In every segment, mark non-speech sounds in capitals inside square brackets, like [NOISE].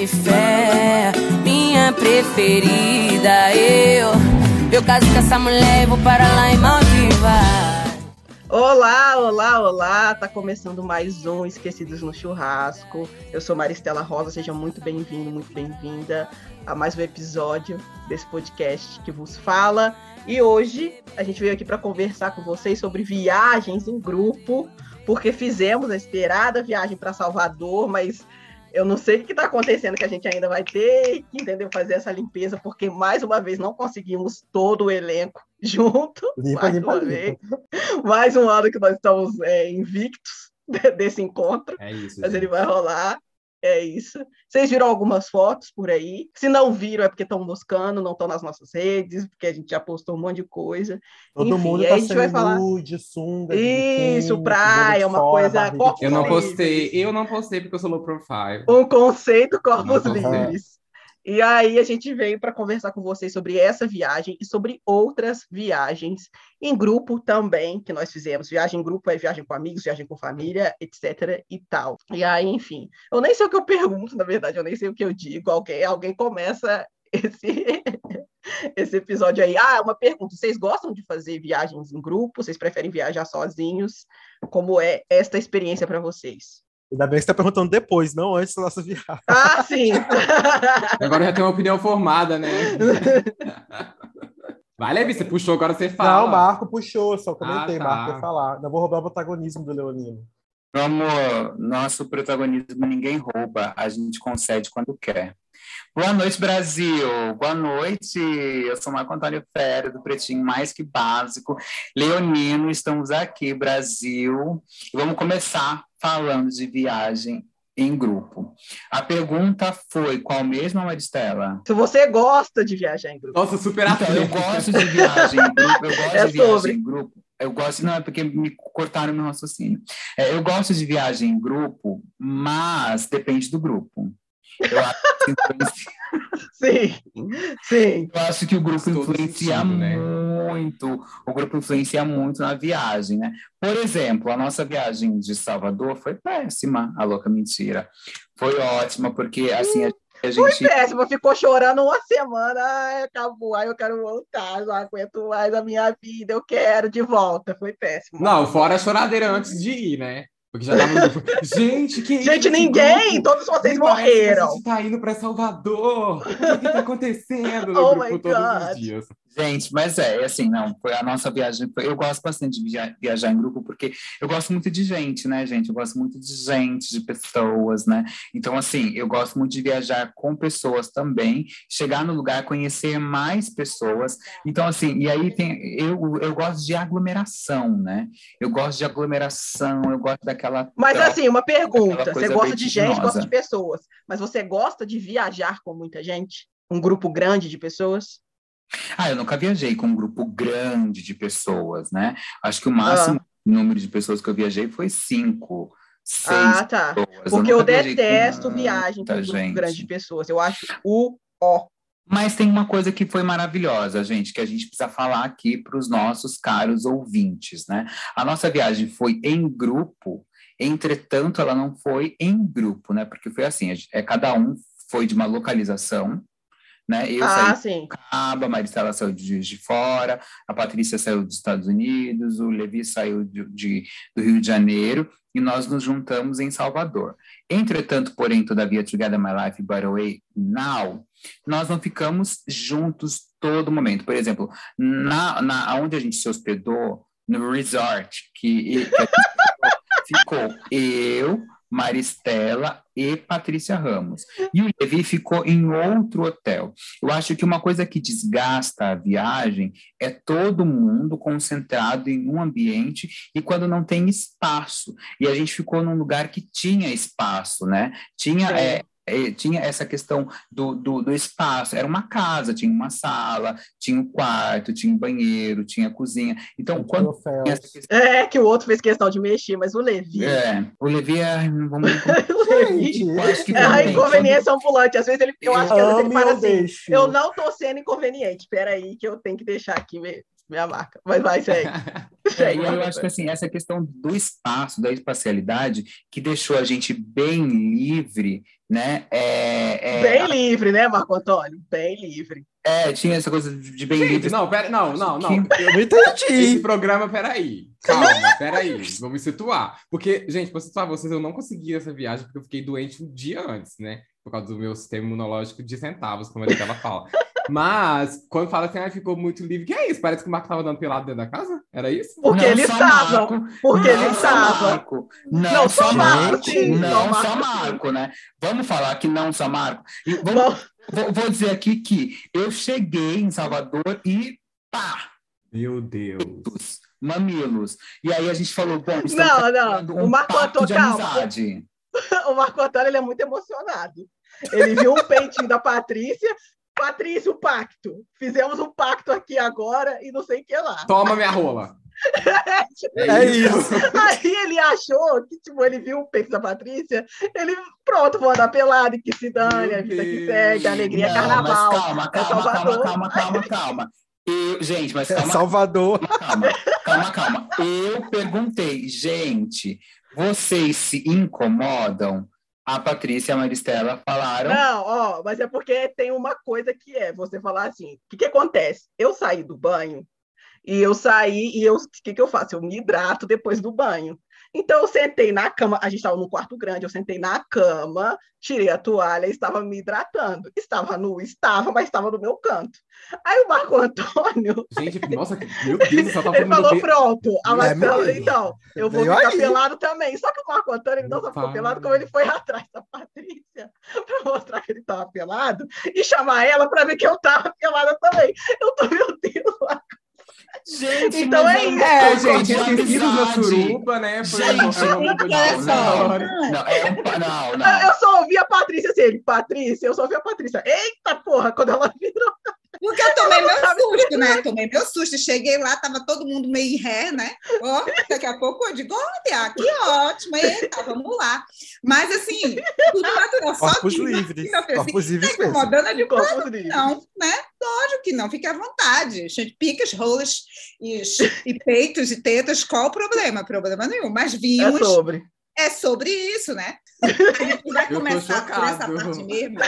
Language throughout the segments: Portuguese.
de fé, minha preferida. Eu, eu caso com essa mulher e vou para lá em Maldivas. Olá, olá, olá! Tá começando mais um Esquecidos no Churrasco. Eu sou Maristela Rosa, seja muito bem-vindo, muito bem-vinda a mais um episódio desse podcast que vos fala. E hoje a gente veio aqui para conversar com vocês sobre viagens em grupo, porque fizemos a esperada viagem para Salvador, mas eu não sei o que está acontecendo, que a gente ainda vai ter que entendeu, fazer essa limpeza, porque mais uma vez não conseguimos todo o elenco junto. Limpa, mais limpa, uma limpa. vez. Mais um ano que nós estamos é, invictos [LAUGHS] desse encontro. É isso. Mas gente. ele vai rolar. É isso. Vocês viram algumas fotos por aí? Se não viram, é porque estão buscando, não estão nas nossas redes, porque a gente já postou um monte de coisa. Todo Enfim, mundo tá a gente vai falar de sunga, de Isso, biquíni, praia, uma fora, coisa. Eu não postei, eu não postei porque eu sou low profile. Um conceito corpos livres. E aí a gente veio para conversar com vocês sobre essa viagem e sobre outras viagens em grupo também que nós fizemos. Viagem em grupo é viagem com amigos, viagem com família, etc e tal. E aí, enfim, eu nem sei o que eu pergunto, na verdade, eu nem sei o que eu digo. Alguém, alguém começa esse [LAUGHS] esse episódio aí. Ah, uma pergunta: vocês gostam de fazer viagens em grupo? Vocês preferem viajar sozinhos? Como é esta experiência para vocês? Ainda bem que você está perguntando depois, não antes da nossa viagem. Ah, sim! [LAUGHS] agora já tem uma opinião formada, né? Vai, Levi, você puxou, agora você fala. Não, Marco puxou, só comentei, ah, tá. Marco ia falar. Não vou roubar o protagonismo do Leonino. Meu amor, nosso protagonismo ninguém rouba, a gente concede quando quer. Boa noite, Brasil. Boa noite. Eu sou Marco Antônio Ferreira, do Pretinho Mais Que Básico. Leonino, estamos aqui, Brasil. E vamos começar falando de viagem em grupo. A pergunta foi qual mesmo, Maristela? Se você gosta de viajar em grupo. Nossa, super então, eu gosto de viagem em grupo. Eu gosto é de viagem sobre. em grupo. Eu gosto, não é porque me cortaram meu raciocínio. É, eu gosto de viagem em grupo, mas depende do grupo. Eu acho que influencia... [LAUGHS] Sim, sim. Eu acho que o grupo influencia sentido, né? muito, o grupo influencia muito na viagem, né? Por exemplo, a nossa viagem de Salvador foi péssima, a louca mentira. Foi ótima, porque assim, a a gente... Foi péssima, ficou chorando uma semana, ai, acabou, aí eu quero voltar, não aguento mais a minha vida, eu quero de volta, foi péssimo. Não, fora a choradeira antes de ir, né? Porque já tava [LAUGHS] Gente, que Gente, ninguém! Todos vocês morreram! A gente tá indo para Salvador! O que tá [LAUGHS] acontecendo no oh grupo todos os dias? Gente, mas é, assim, não, foi a nossa viagem. eu gosto bastante de via, viajar em grupo, porque eu gosto muito de gente, né, gente? Eu gosto muito de gente, de pessoas, né? Então, assim, eu gosto muito de viajar com pessoas também, chegar no lugar, conhecer mais pessoas. Então, assim, e aí tem. Eu, eu gosto de aglomeração, né? Eu gosto de aglomeração, eu gosto daquela. Mas, assim, uma pergunta: você gosta de gente, gosta de pessoas, mas você gosta de viajar com muita gente? Um grupo grande de pessoas? Ah, eu nunca viajei com um grupo grande de pessoas, né? Acho que o máximo ah. número de pessoas que eu viajei foi cinco. Seis ah, tá. Pessoas. Porque eu, eu detesto viagem com um grupo grande de pessoas. Eu acho o ó. Mas tem uma coisa que foi maravilhosa, gente, que a gente precisa falar aqui para os nossos caros ouvintes, né? A nossa viagem foi em grupo, entretanto, ela não foi em grupo, né? Porque foi assim, é cada um foi de uma localização, né? Eu ah, saí de Cabo, a Maristela saiu de de Fora, a Patrícia saiu dos Estados Unidos, o Levi saiu de, de, do Rio de Janeiro e nós nos juntamos em Salvador. Entretanto, porém, todavia, Together My Life, By The Way, Now, nós não ficamos juntos todo momento. Por exemplo, na, na onde a gente se hospedou, no resort, que, que [LAUGHS] ficou eu, Maristela e Patrícia Ramos. E o Levi ficou em outro hotel. Eu acho que uma coisa que desgasta a viagem é todo mundo concentrado em um ambiente e quando não tem espaço. E a gente ficou num lugar que tinha espaço, né? Tinha é, é, tinha essa questão do, do, do, espaço. Era uma casa, tinha uma sala, tinha um quarto, tinha um banheiro, tinha cozinha. Então, quando. Questão... É, que o outro fez questão de mexer, mas o Levi. É, o Levi é. Vamos [LAUGHS] o Levi. é a inconveniência ambulante. Às vezes ele. Eu acho que às vezes ele fala assim: eu não tô sendo inconveniente. Espera aí, que eu tenho que deixar aqui minha marca. Mas vai, segue. [LAUGHS] É, eu acho que assim, essa questão do espaço, da espacialidade, que deixou a gente bem livre, né? É, é... Bem livre, né, Marco Antônio? Bem livre. É, tinha essa coisa de bem gente, livre. Não, pera, não, não, não. Eu não entendi. Esse programa, peraí. Calma, peraí. Vamos me situar. Porque, gente, para situar vocês, eu não consegui essa viagem porque eu fiquei doente um dia antes, né? Por causa do meu sistema imunológico de centavos, como a Estela fala. Mas, quando fala assim, ah, ficou muito livre, que é isso? Parece que o Marco estava dando pelado dentro da casa? Era isso? Porque não ele estava. Porque não ele estava. Não, não só Marco. Não só Marco, né? Vamos falar que não só Marco. Vamos, vou, vou dizer aqui que eu cheguei em Salvador e pá! Meu Deus. Mamilos. E aí a gente falou, bom, não, não. Um o Marco Antônio, calma. [LAUGHS] O Marco Antônio ele é muito emocionado. Ele viu um peitinho da Patrícia, Patrícia, o pacto. Fizemos um pacto aqui agora e não sei o que lá. Toma minha rola. é, é isso. Aí ele achou que, tipo, ele viu o peito da Patrícia, ele, pronto, vou andar pelado e que se dane, a vida que segue, a alegria é carnaval. calma, é calma, calma, calma, calma, calma. Eu, gente, mas calma. É Salvador. Calma, calma, calma. Eu perguntei, gente, vocês se incomodam a Patrícia e a Maristela falaram. Não, ó, mas é porque tem uma coisa que é você falar assim: o que, que acontece? Eu saí do banho e eu saí e eu, o que, que eu faço? Eu me hidrato depois do banho. Então, eu sentei na cama, a gente estava num quarto grande, eu sentei na cama, tirei a toalha e estava me hidratando. Estava nu, estava, mas estava no meu canto. Aí o Marco Antônio. [LAUGHS] Gente, nossa, meu [LAUGHS] Deus, só tá Ele falou: pronto, a Marcela, é então, eu vou ficar aí. pelado também. Só que o Marco Antônio ele não só ficou pelado, como ele foi [LAUGHS] atrás da Patrícia para mostrar que ele estava pelado e chamar ela para ver que eu estava pelada também. Eu tô, meu Deus, Gente, então é isso. É, gente, esquecidos na suruba, né? Foi gente, não, não, não, é um, não, não. Eu só ouvi a Patrícia assim, ele, Patrícia, eu só ouvi a Patrícia. Eita porra, quando ela virou. Porque eu tomei meu susto, né? Tomei meu susto. Cheguei lá, tava todo mundo meio em ré, né? Ó, daqui a pouco eu digo, olha, que ótimo, eita, vamos lá. Mas assim, tudo natural. Só Corpos que, livres. Corpos assim, livres. Tá incomodando de corpos livres. Não, né? Lógico que não, fique à vontade. A gente pica as rolas e, e peitos e tetas, qual o problema? Problema nenhum. Mas vimos. É sobre. É sobre isso, né? [LAUGHS] A gente vai começar por essa parte mesmo.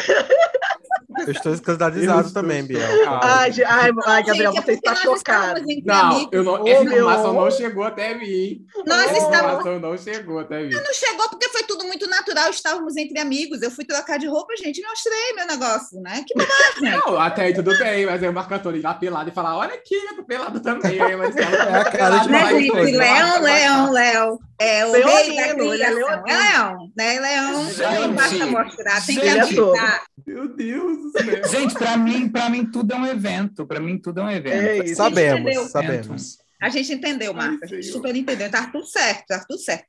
Eu estou escandalizado também, Biel. Ai, ai, ai, Gabriel, você está chocado. Não, eu não, essa informação não chegou até mim. Nós essa estávamos... informação não chegou até mim. Não chegou porque foi tudo muito natural, estávamos entre amigos. Eu fui trocar de roupa, gente, e mostrei meu negócio, né? Que bobagem. Não, até aí tudo bem, mas aí o Marco Antônio ir lá pelado e falar: olha aqui, eu tô pelado também. Mas é a cara de né, gente, Leão, Leão, Léo. É o rei da criação. É Leão, né? Leão, não basta mostrar, tem que avisar. Meu Deus do céu. Gente, para mim, para mim tudo é um evento. Para mim tudo é um evento. É sabemos, sabemos. A gente entendeu, Marca. Super entendeu. Tá tudo certo, tá tudo certo.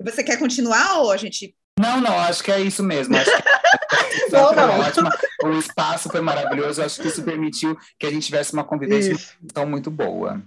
Você quer continuar ou a gente não, não, acho que é isso mesmo. Acho que [LAUGHS] não, não. Ótima. O espaço foi maravilhoso. Acho que isso permitiu que a gente tivesse uma convivência tão muito boa.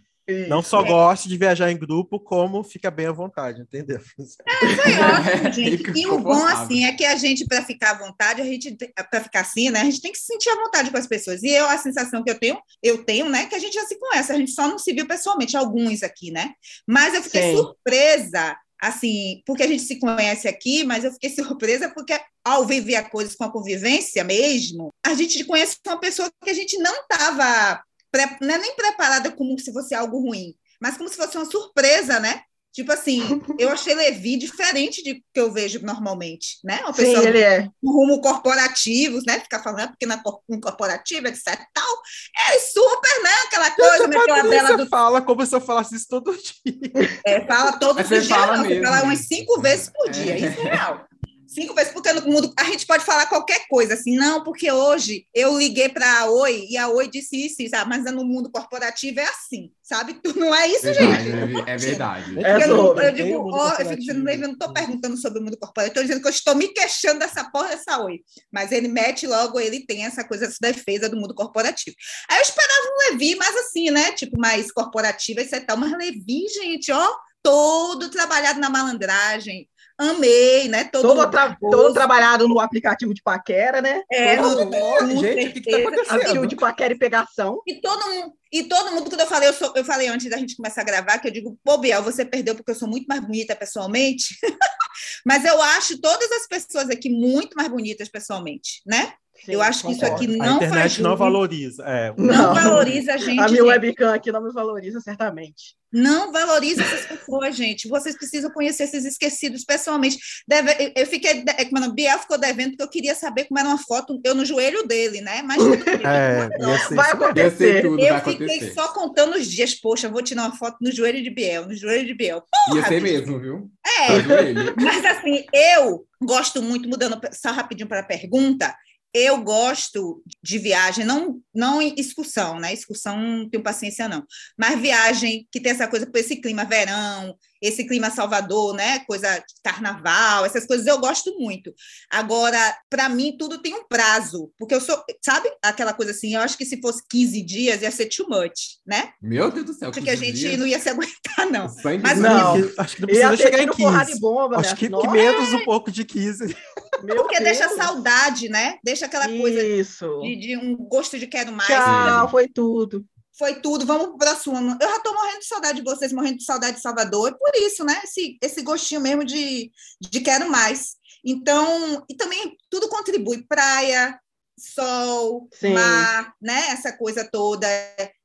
Não só é. goste de viajar em grupo, como fica bem à vontade, entendeu? É, foi ótimo, [LAUGHS] gente. E o bom, assim, é que a gente, para ficar à vontade, a gente, para ficar assim, né, a gente tem que se sentir à vontade com as pessoas. E eu, a sensação que eu tenho, eu tenho, né, que a gente já se conhece, a gente só não se viu pessoalmente, alguns aqui, né? Mas eu fiquei Sim. surpresa, assim, porque a gente se conhece aqui, mas eu fiquei [LAUGHS] surpresa porque ao viver coisas com a convivência mesmo, a gente conhece uma pessoa que a gente não estava não é nem preparada como se fosse algo ruim, mas como se fosse uma surpresa, né? Tipo assim, [LAUGHS] eu achei Levi diferente de que eu vejo normalmente, né? Uma pessoa Sim, ele é. Um rumo corporativo, né? Ficar falando, é porque na um corporativo, etc. Tal. É super, né? Aquela coisa, né? Aquela dela do... fala como se eu falasse isso todo dia. É, fala todos os dias, fala não, fala umas cinco vezes por dia, é. isso é real cinco vezes, porque no mundo a gente pode falar qualquer coisa, assim, não, porque hoje eu liguei para a Oi e a Oi disse isso, sabe? mas no mundo corporativo é assim, sabe? [LAUGHS] Não é isso, verdade, gente. É verdade. É eu, não, eu digo, oh, eu fico dizendo, eu não estou perguntando sobre o mundo corporativo, estou dizendo que eu estou me queixando dessa porra dessa Oi. Mas ele mete logo, ele tem essa coisa, essa defesa do mundo corporativo. Aí eu esperava um Levi mais assim, né? Tipo, mais corporativo, etc. Mas Levi, gente, ó, todo trabalhado na malandragem, amei, né? Todo, todo, tra todo trabalhado no aplicativo de paquera, né? É, todo, no, gente, o que, que tá acontecendo? Aplicativo de paquera e pegação. E todo mundo, e todo mundo, quando eu falei, eu, sou, eu falei antes da gente começar a gravar, que eu digo, pô, Biel, você perdeu porque eu sou muito mais bonita pessoalmente. [LAUGHS] Mas eu acho todas as pessoas aqui muito mais bonitas pessoalmente, né? Sim, eu acho que isso aqui não A internet faz não valoriza. É. Não, não, valoriza a gente. A minha webcam aqui não me valoriza, certamente. Não valoriza essas pessoas, gente. Vocês precisam conhecer esses esquecidos pessoalmente. Deve, eu fiquei. Mano, Biel ficou devendo porque eu queria saber como era uma foto, eu no joelho dele, né? Mas [LAUGHS] é, vai acontecer. Tudo, eu vai fiquei acontecer. só contando os dias. Poxa, vou tirar uma foto no joelho de Biel, no joelho de Biel. Porra, Ia ser mesmo, viu? É. Mas assim, eu gosto muito, mudando só rapidinho para a pergunta, eu gosto de viagem, não, não excursão, né? Excursão não tenho paciência, não. Mas viagem que tem essa coisa, por esse clima verão, esse clima Salvador, né? Coisa de carnaval, essas coisas eu gosto muito. Agora, para mim, tudo tem um prazo, porque eu sou, sabe, aquela coisa assim, eu acho que se fosse 15 dias ia ser too much, né? Meu Deus do céu. Acho que a gente dias? não ia se aguentar, não. Mas não, acho que não precisa chegar em 15. Bomba, acho que, que, menos um pouco de 15. Meu porque Deus. deixa saudade, né? Deixa aquela coisa de, de, um gosto de quero mais. Tchau, foi tudo foi tudo, vamos para a sua. Eu já estou morrendo de saudade de vocês, morrendo de saudade de Salvador, e por isso, né? Esse, esse gostinho mesmo de, de quero mais. Então, e também tudo contribui, praia, sol, Sim. mar, né? Essa coisa toda,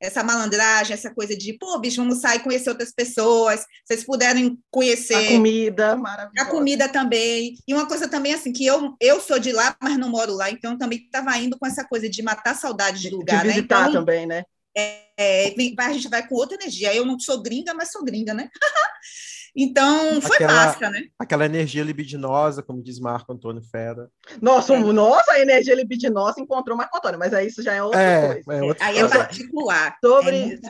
essa malandragem, essa coisa de, pô, bicho, vamos sair conhecer outras pessoas. Vocês puderem conhecer a comida, maravilhosa. A comida também. E uma coisa também assim que eu eu sou de lá, mas não moro lá, então também estava indo com essa coisa de matar saudade de lugar, de né? visitar né? Então, também, né? É, é, a gente vai com outra energia. Eu não sou gringa, mas sou gringa, né? [LAUGHS] Então, foi aquela, massa, né? Aquela energia libidinosa, como diz Marco Antônio Fera. Nossa, é. nossa, a energia libidinosa encontrou Marco Antônio, mas aí isso já é outra é, coisa. É outra aí é particular. Sobre...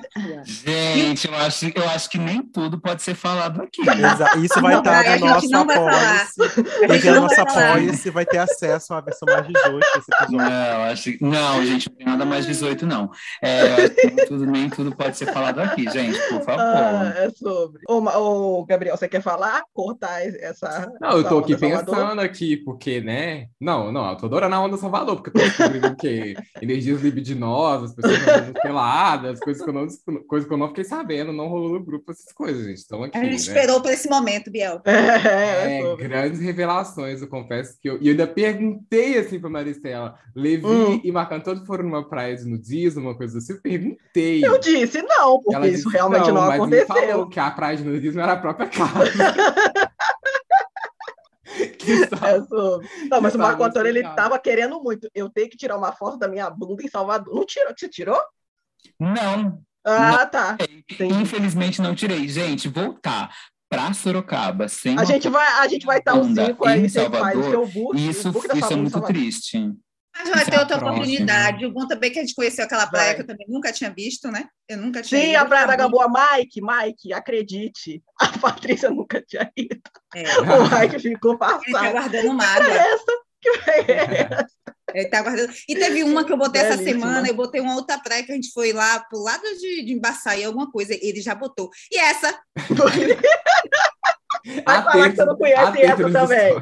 É [LAUGHS] gente, eu acho, eu acho que nem tudo pode ser falado aqui. [LAUGHS] Isso vai estar no nosso apoio. Porque a nossa você vai ter acesso à versão mais 18 desse episódio. Não, acho, não, gente, não tem nada mais 18, não. É, nem, tudo, nem tudo pode ser falado aqui, gente, por favor. Ah, é sobre. O, o Gabriel, você quer falar? Cortar essa. Não, eu tô aqui pensando aqui, porque, né? Não, não, eu tô adorando a onda Salvador, porque eu tô descobrindo o quê? Energias libidinosas, pessoas peladas, coisas que, eu não, coisas que eu não fiquei sabendo, não rolou no grupo essas coisas, gente. Estão aqui. A gente né? esperou por esse momento, Biel. [LAUGHS] É, é grandes revelações, eu confesso que eu. E eu ainda perguntei assim pra Maristela: Levi hum. e Marco Antônio foram numa praia de nudismo, uma coisa assim. Eu perguntei. Eu disse não, porque isso realmente não, não aconteceu. Mas falou que a praia de nudismo era a própria casa. [LAUGHS] é sobre. Não, mas o Marco Antônio, ele tava querendo muito. Eu tenho que tirar uma foto da minha bunda em Salvador. Não tirou? Você tirou? Não. Ah, não tá. Infelizmente não tirei. Gente, voltar para Sorocaba sem a gente vai a gente vai estar um cinco aí você faz o seu book isso, book isso é muito triste mas vai ter outra oportunidade. O bom também é que a gente conheceu aquela praia vai. que eu também nunca tinha visto, né? Eu nunca tinha Sim, ido, a Praia da Gamboa. Mike, Mike, acredite. A Patrícia nunca tinha ido. É. O Mike ficou passado. Ele tá guardando mágoa. Que é essa? Que é [LAUGHS] essa? Ele tá guardando. E teve uma que eu botei essa semana, eu botei uma outra praia que a gente foi lá pro lado de, de Embaçaí, alguma coisa, ele já botou. E essa? [LAUGHS] Vai falar que você não conhece essa também.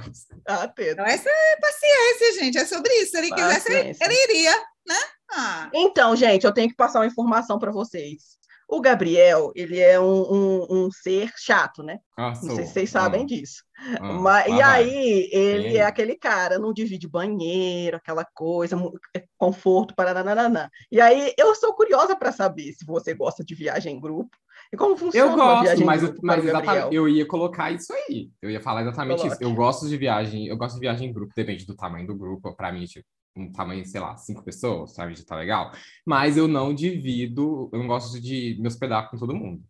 Então, essa é paciência, gente. É sobre isso. Se ele paciência. quisesse, ele iria, né? Ah. Então, gente, eu tenho que passar uma informação para vocês. O Gabriel, ele é um, um, um ser chato, né? Ah, não sei se vocês sabem ah. disso. Ah, Mas, e aí, ele é. é aquele cara, não divide banheiro, aquela coisa, é conforto, para nananã. E aí, eu sou curiosa para saber se você gosta de viagem em grupo, e como funciona eu gosto, mas, eu, mas exatamente, eu ia colocar isso aí. Eu ia falar exatamente Coloque. isso. Eu gosto de viagem, eu gosto de viagem em grupo, depende do tamanho do grupo. Para mim, tipo, um tamanho, sei lá, cinco pessoas, sabe? Já tá legal. Mas eu não divido, eu não gosto de me hospedar com todo mundo.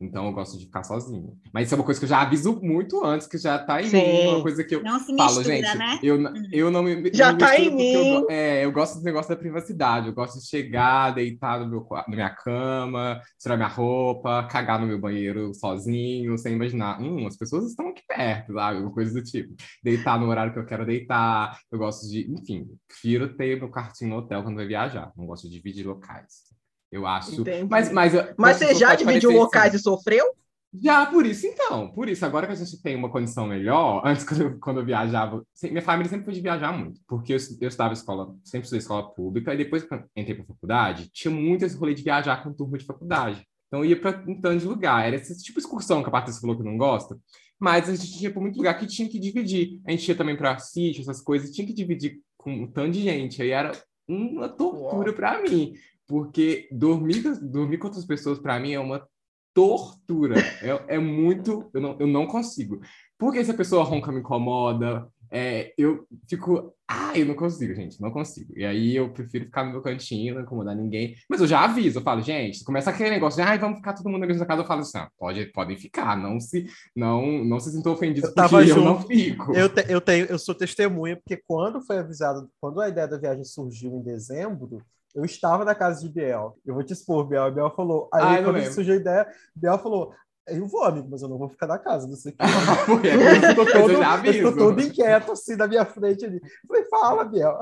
Então eu gosto de ficar sozinho. Mas isso é uma coisa que eu já aviso muito antes, que já tá em Sim. mim, uma coisa que eu não se falo, mistura, gente. Né? Eu, uhum. eu não me. Já me tá em mim. Eu, é, eu gosto do negócio da privacidade. Eu gosto de chegar, deitar no meu, na minha cama, tirar minha roupa, cagar no meu banheiro sozinho, sem imaginar. Hum, as pessoas estão aqui perto, sabe? Uma coisa do tipo. Deitar no horário que eu quero deitar. Eu gosto de. Enfim, prefiro ter meu quartinho no hotel quando vai viajar. Não gosto de dividir locais. Eu acho. Entendi. Mas, mas, mas você já dividiu locais assim. e sofreu? Já, por isso então. Por isso, agora que a gente tem uma condição melhor, [LAUGHS] antes quando eu, quando eu viajava, minha família sempre foi de viajar muito, porque eu, eu estudava escola, sempre estudei escola pública, e depois que eu entrei para faculdade, tinha muito esse rolê de viajar com turma de faculdade. Então eu ia para um tanto de lugar. Era esse tipo de excursão que a Patrícia falou que não gosta, mas a gente ia para muito lugar que tinha que dividir. A gente ia também para sítio, essas coisas, tinha que dividir com um tanto de gente. Aí era uma tortura para mim, porque dormir, dormir com outras pessoas para mim é uma tortura. É, é muito. Eu não, eu não consigo. Porque se a pessoa ronca me incomoda, é, eu fico. Ah, eu não consigo, gente, não consigo. E aí eu prefiro ficar no meu cantinho, não incomodar ninguém. Mas eu já aviso, eu falo, gente, começa aquele negócio de, ai, vamos ficar todo mundo na mesma casa. Eu falo assim, ah, pode, podem ficar, não se, não, não se sintam ofendidos porque junto. eu não fico. Eu, te, eu, tenho, eu sou testemunha, porque quando foi avisado, quando a ideia da viagem surgiu em dezembro, eu estava na casa de Biel. Eu vou te expor, Biel. E Biel falou. Aí, ah, quando surgiu a ideia, Biel falou: eu vou, amigo, mas eu não vou ficar na casa, não sei o que. [LAUGHS] ele ficou todo, ficou todo inquieto, assim, na minha frente ali. falei, fala, Biel.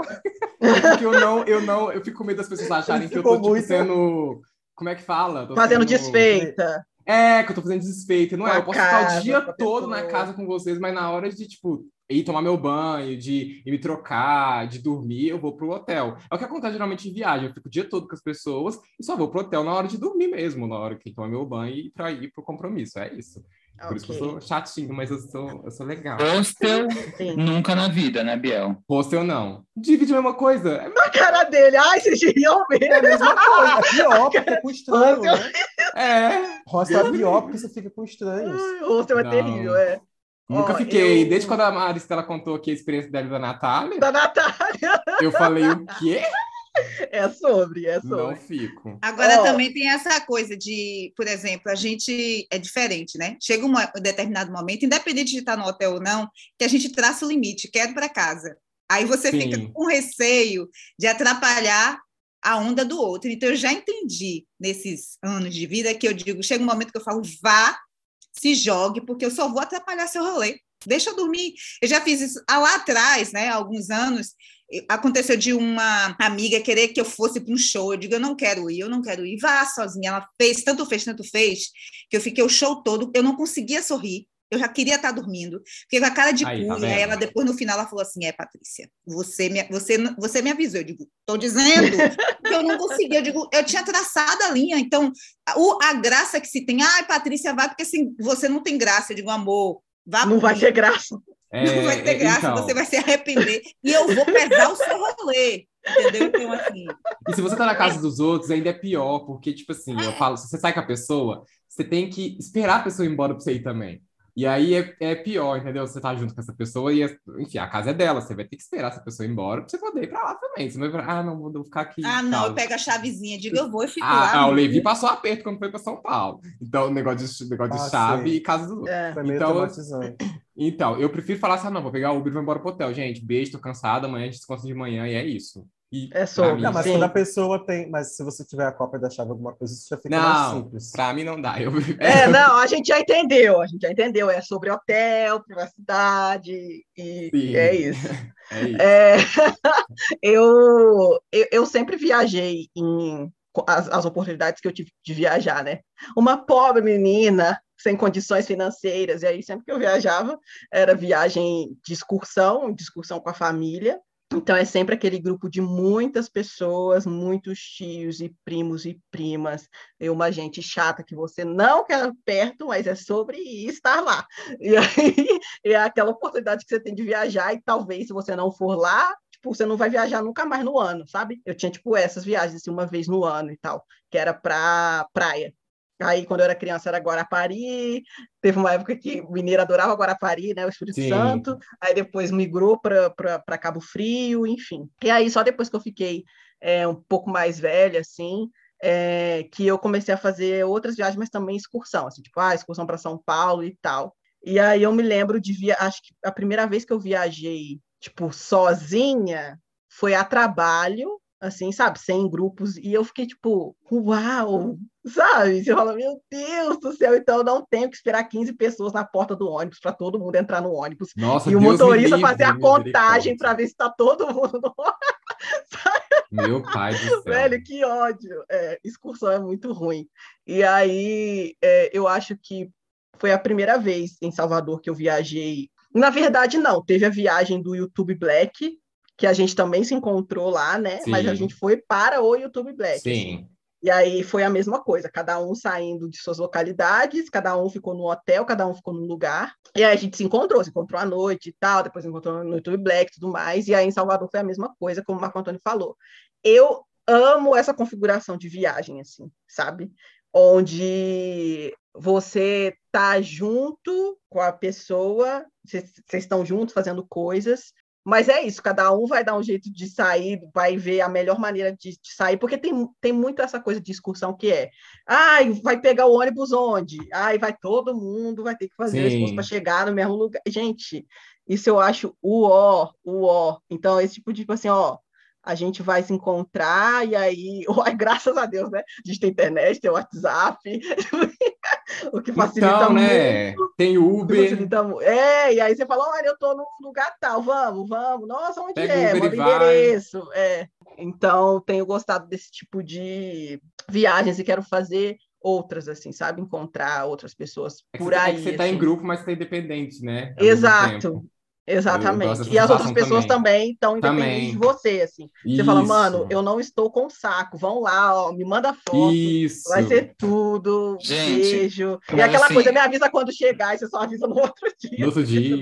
É porque eu não, eu não, eu fico com medo das pessoas acharem que eu tô, tipo, muito... sendo... Como é que fala? Tô Fazendo sendo... desfeita. É, que eu tô fazendo desfeita. Não é, eu posso casa, ficar o dia todo na casa com vocês, mas na hora de, tipo, ir tomar meu banho, de ir me trocar, de dormir, eu vou pro hotel. É o que acontece geralmente em viagem. Eu fico o dia todo com as pessoas e só vou pro hotel na hora de dormir mesmo, na hora que tomar meu banho e para ir pro compromisso. É isso. Por okay. isso que eu sou chatinho, mas eu sou, eu sou legal. Hostel, nunca na vida, né, Biel? Hostel não. Divide a mesma coisa. É na cara dele. Ai, vocês iriam ver. É a mesma coisa. É pior, [LAUGHS] porque é com estranho, né? É. Hostel é pior, porque você fica com estranhos. Hostel é não. terrível, é. Nunca fiquei. Eu... Desde quando a Maristela contou aqui a experiência dela da Natália. Da Natália. Eu falei o quê? É sobre, é sobre. Não fico. Agora oh. também tem essa coisa de, por exemplo, a gente é diferente, né? Chega um determinado momento, independente de estar no hotel ou não, que a gente traça o limite, quero para casa. Aí você Sim. fica com receio de atrapalhar a onda do outro. Então eu já entendi nesses anos de vida que eu digo, chega um momento que eu falo, vá se jogue, porque eu só vou atrapalhar seu rolê. Deixa eu dormir. Eu já fiz isso lá atrás, né? Há alguns anos. Aconteceu de uma amiga querer que eu fosse para um show. Eu digo, eu não quero ir, eu não quero ir. Vá sozinha. Ela fez, tanto fez, tanto fez, que eu fiquei o show todo, eu não conseguia sorrir. Eu já queria estar dormindo. Fiquei com a cara de cu. Tá e aí ela depois, no final, ela falou assim: é, Patrícia, você me, você, você me avisou. Eu digo, estou dizendo que eu não conseguia. Eu digo, eu tinha traçado a linha. Então, o, a graça que se tem, ai, Patrícia, vai, porque assim, você não tem graça. Eu digo, amor, vá. Não vai ter graça. É, não vai ter graça, então... você vai se arrepender. E eu vou pesar o seu rolê. Entendeu? Então, assim. E se você tá na casa dos outros, ainda é pior, porque, tipo assim, eu falo, se você sai com a pessoa, você tem que esperar a pessoa ir embora pra você ir também. E aí é, é, pior, entendeu? Você tá junto com essa pessoa e, enfim, a casa é dela. Você vai ter que esperar essa pessoa ir embora pra você poder ir pra lá também. Você não vai ah, não, vou ficar aqui. Ah, não, eu pego a chavezinha, digo, eu vou e fico ah, lá. Ah, o Levi passou aperto quando foi pra São Paulo. Então, o negócio de, negócio de chave e casa do é, então, [CLEARS THROAT] então, eu prefiro falar assim, ah, não, vou pegar o Uber e vou embora pro hotel. Gente, beijo, tô cansado, amanhã a gente descansa de manhã e é isso. E é sobre. Mim, não, mas sim. quando a pessoa tem. Mas se você tiver a cópia da chave alguma coisa, isso já fica não, mais simples. Pra mim não dá. Eu... [LAUGHS] [LAUGHS] É, não, a gente já entendeu, a gente já entendeu. É sobre hotel, privacidade, e, e [LAUGHS] é isso. É isso. É, eu, eu, eu, sempre viajei em as, as oportunidades que eu tive de viajar, né? Uma pobre menina sem condições financeiras, e aí sempre que eu viajava, era viagem de excursão, de excursão com a família, então, é sempre aquele grupo de muitas pessoas, muitos tios e primos e primas, e uma gente chata que você não quer perto, mas é sobre estar lá. [LAUGHS] E aí é aquela oportunidade que você tem de viajar, e talvez, se você não for lá, tipo, você não vai viajar nunca mais no ano, sabe? Eu tinha, tipo, essas viagens, assim, uma vez no ano e tal, que era para praia. Aí, quando eu era criança, era Guarapari. Teve uma época que o mineiro adorava Guarapari, né? O Espírito Sim. Santo. Aí depois migrou para Cabo Frio, enfim. E aí, só depois que eu fiquei é, um pouco mais velha, assim, é, que eu comecei a fazer outras viagens, mas também excursão, assim, tipo, ah, excursão para São Paulo e tal. E aí eu me lembro de via, acho que a primeira vez que eu viajei, tipo, sozinha, foi a trabalho assim, sabe, sem grupos, e eu fiquei tipo, uau, sabe? Você fala, meu Deus do céu, então eu não tenho que esperar 15 pessoas na porta do ônibus para todo mundo entrar no ônibus. Nossa, e o Deus motorista livre, fazer a contagem para ver se está todo mundo no [LAUGHS] Meu pai do céu. Velho, que ódio. É, excursão é muito ruim. E aí, é, eu acho que foi a primeira vez em Salvador que eu viajei. Na verdade, não, teve a viagem do YouTube Black, que a gente também se encontrou lá, né? Sim. Mas a gente foi para o YouTube Black. Sim. E aí foi a mesma coisa, cada um saindo de suas localidades, cada um ficou no hotel, cada um ficou num lugar. E aí a gente se encontrou, se encontrou à noite e tal, depois se encontrou no YouTube Black e tudo mais. E aí em Salvador foi a mesma coisa, como o Marco Antônio falou. Eu amo essa configuração de viagem, assim, sabe? Onde você tá junto com a pessoa, vocês estão juntos fazendo coisas, mas é isso, cada um vai dar um jeito de sair, vai ver a melhor maneira de, de sair, porque tem, tem muito essa coisa de excursão que é, ai, vai pegar o ônibus onde? Ai, vai todo mundo, vai ter que fazer esforço para chegar no mesmo lugar. Gente, isso eu acho o ó, o ó. Então, esse tipo de, tipo assim, ó, a gente vai se encontrar e aí, [LAUGHS] oh, graças a Deus, né? A gente tem internet, tem WhatsApp, [LAUGHS] [LAUGHS] o que facilita então, né? muito. Tem Uber. Facilita... É, e aí você fala, olha, eu tô num lugar tal, vamos, vamos. Nossa, onde Pega é? Manda endereço. É. Então, tenho gostado desse tipo de viagens e quero fazer outras, assim, sabe? Encontrar outras pessoas é por aí. É que você assim. tá em grupo, mas tá independente, né? Exato. Exatamente. E as outras pessoas também estão independentes de você, assim. Isso. Você fala, mano, eu não estou com saco, vão lá, ó, me manda foto, Isso. vai ser tudo, Gente, beijo. E aquela assim... coisa, me avisa quando chegar, e você só avisa no [LAUGHS] outro dia. No outro dia.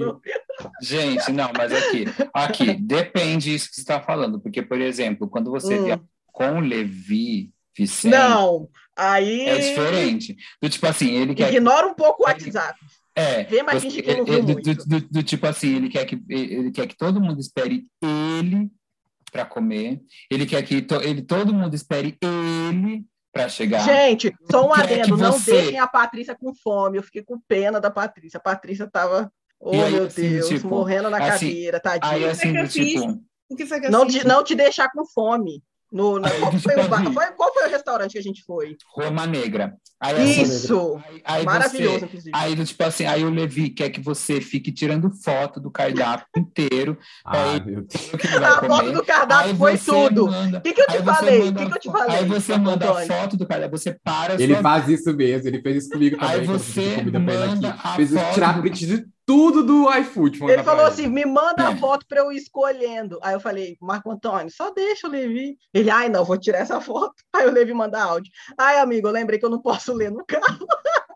Gente, não, mas aqui, aqui, depende disso que você está falando, porque, por exemplo, quando você hum. com o Levi, Vicente... Não, aí... É diferente. Do, tipo assim, ele quer... Ignora um pouco o WhatsApp. É, Vê mais gente que não viu do, do, do, do, tipo assim, ele quer que ele quer que todo mundo espere ele para comer. Ele quer que to, ele todo mundo espere ele para chegar. Gente, só um adendo, não você... deixem a Patrícia com fome. Eu fiquei com pena da Patrícia. A Patrícia tava, oh aí, meu assim, Deus, tipo, morrendo na assim, cadeira, tadinha. Aí assim, o que, tipo, o que foi que eu não, fiz? não te deixar com fome. No, na, qual, foi o bar, foi, qual, foi o restaurante que a gente foi? Roma Negra. Aí, Isso! Aí, aí Maravilhoso, você, inclusive. Aí, tipo assim, aí o Levi quer que você fique tirando foto do cardápio [LAUGHS] inteiro. Meu Deus. a comer. foto do cardápio foi tudo. O que, que eu te falei? O que, que eu te falei? Aí você manda a foto do cardápio, você para. Ele faz isso mesmo, ele fez isso comigo também. Aí você manda a fez foto. Tirar print de tudo do iFood. Ele falou assim: me manda a é. foto para eu ir escolhendo. Aí eu falei, Marco Antônio, só deixa o Levi. Ele, ai, não, vou tirar essa foto. [LAUGHS] Aí o Levi manda áudio. Ai, amigo, eu lembrei que eu não posso ler no carro. [LAUGHS]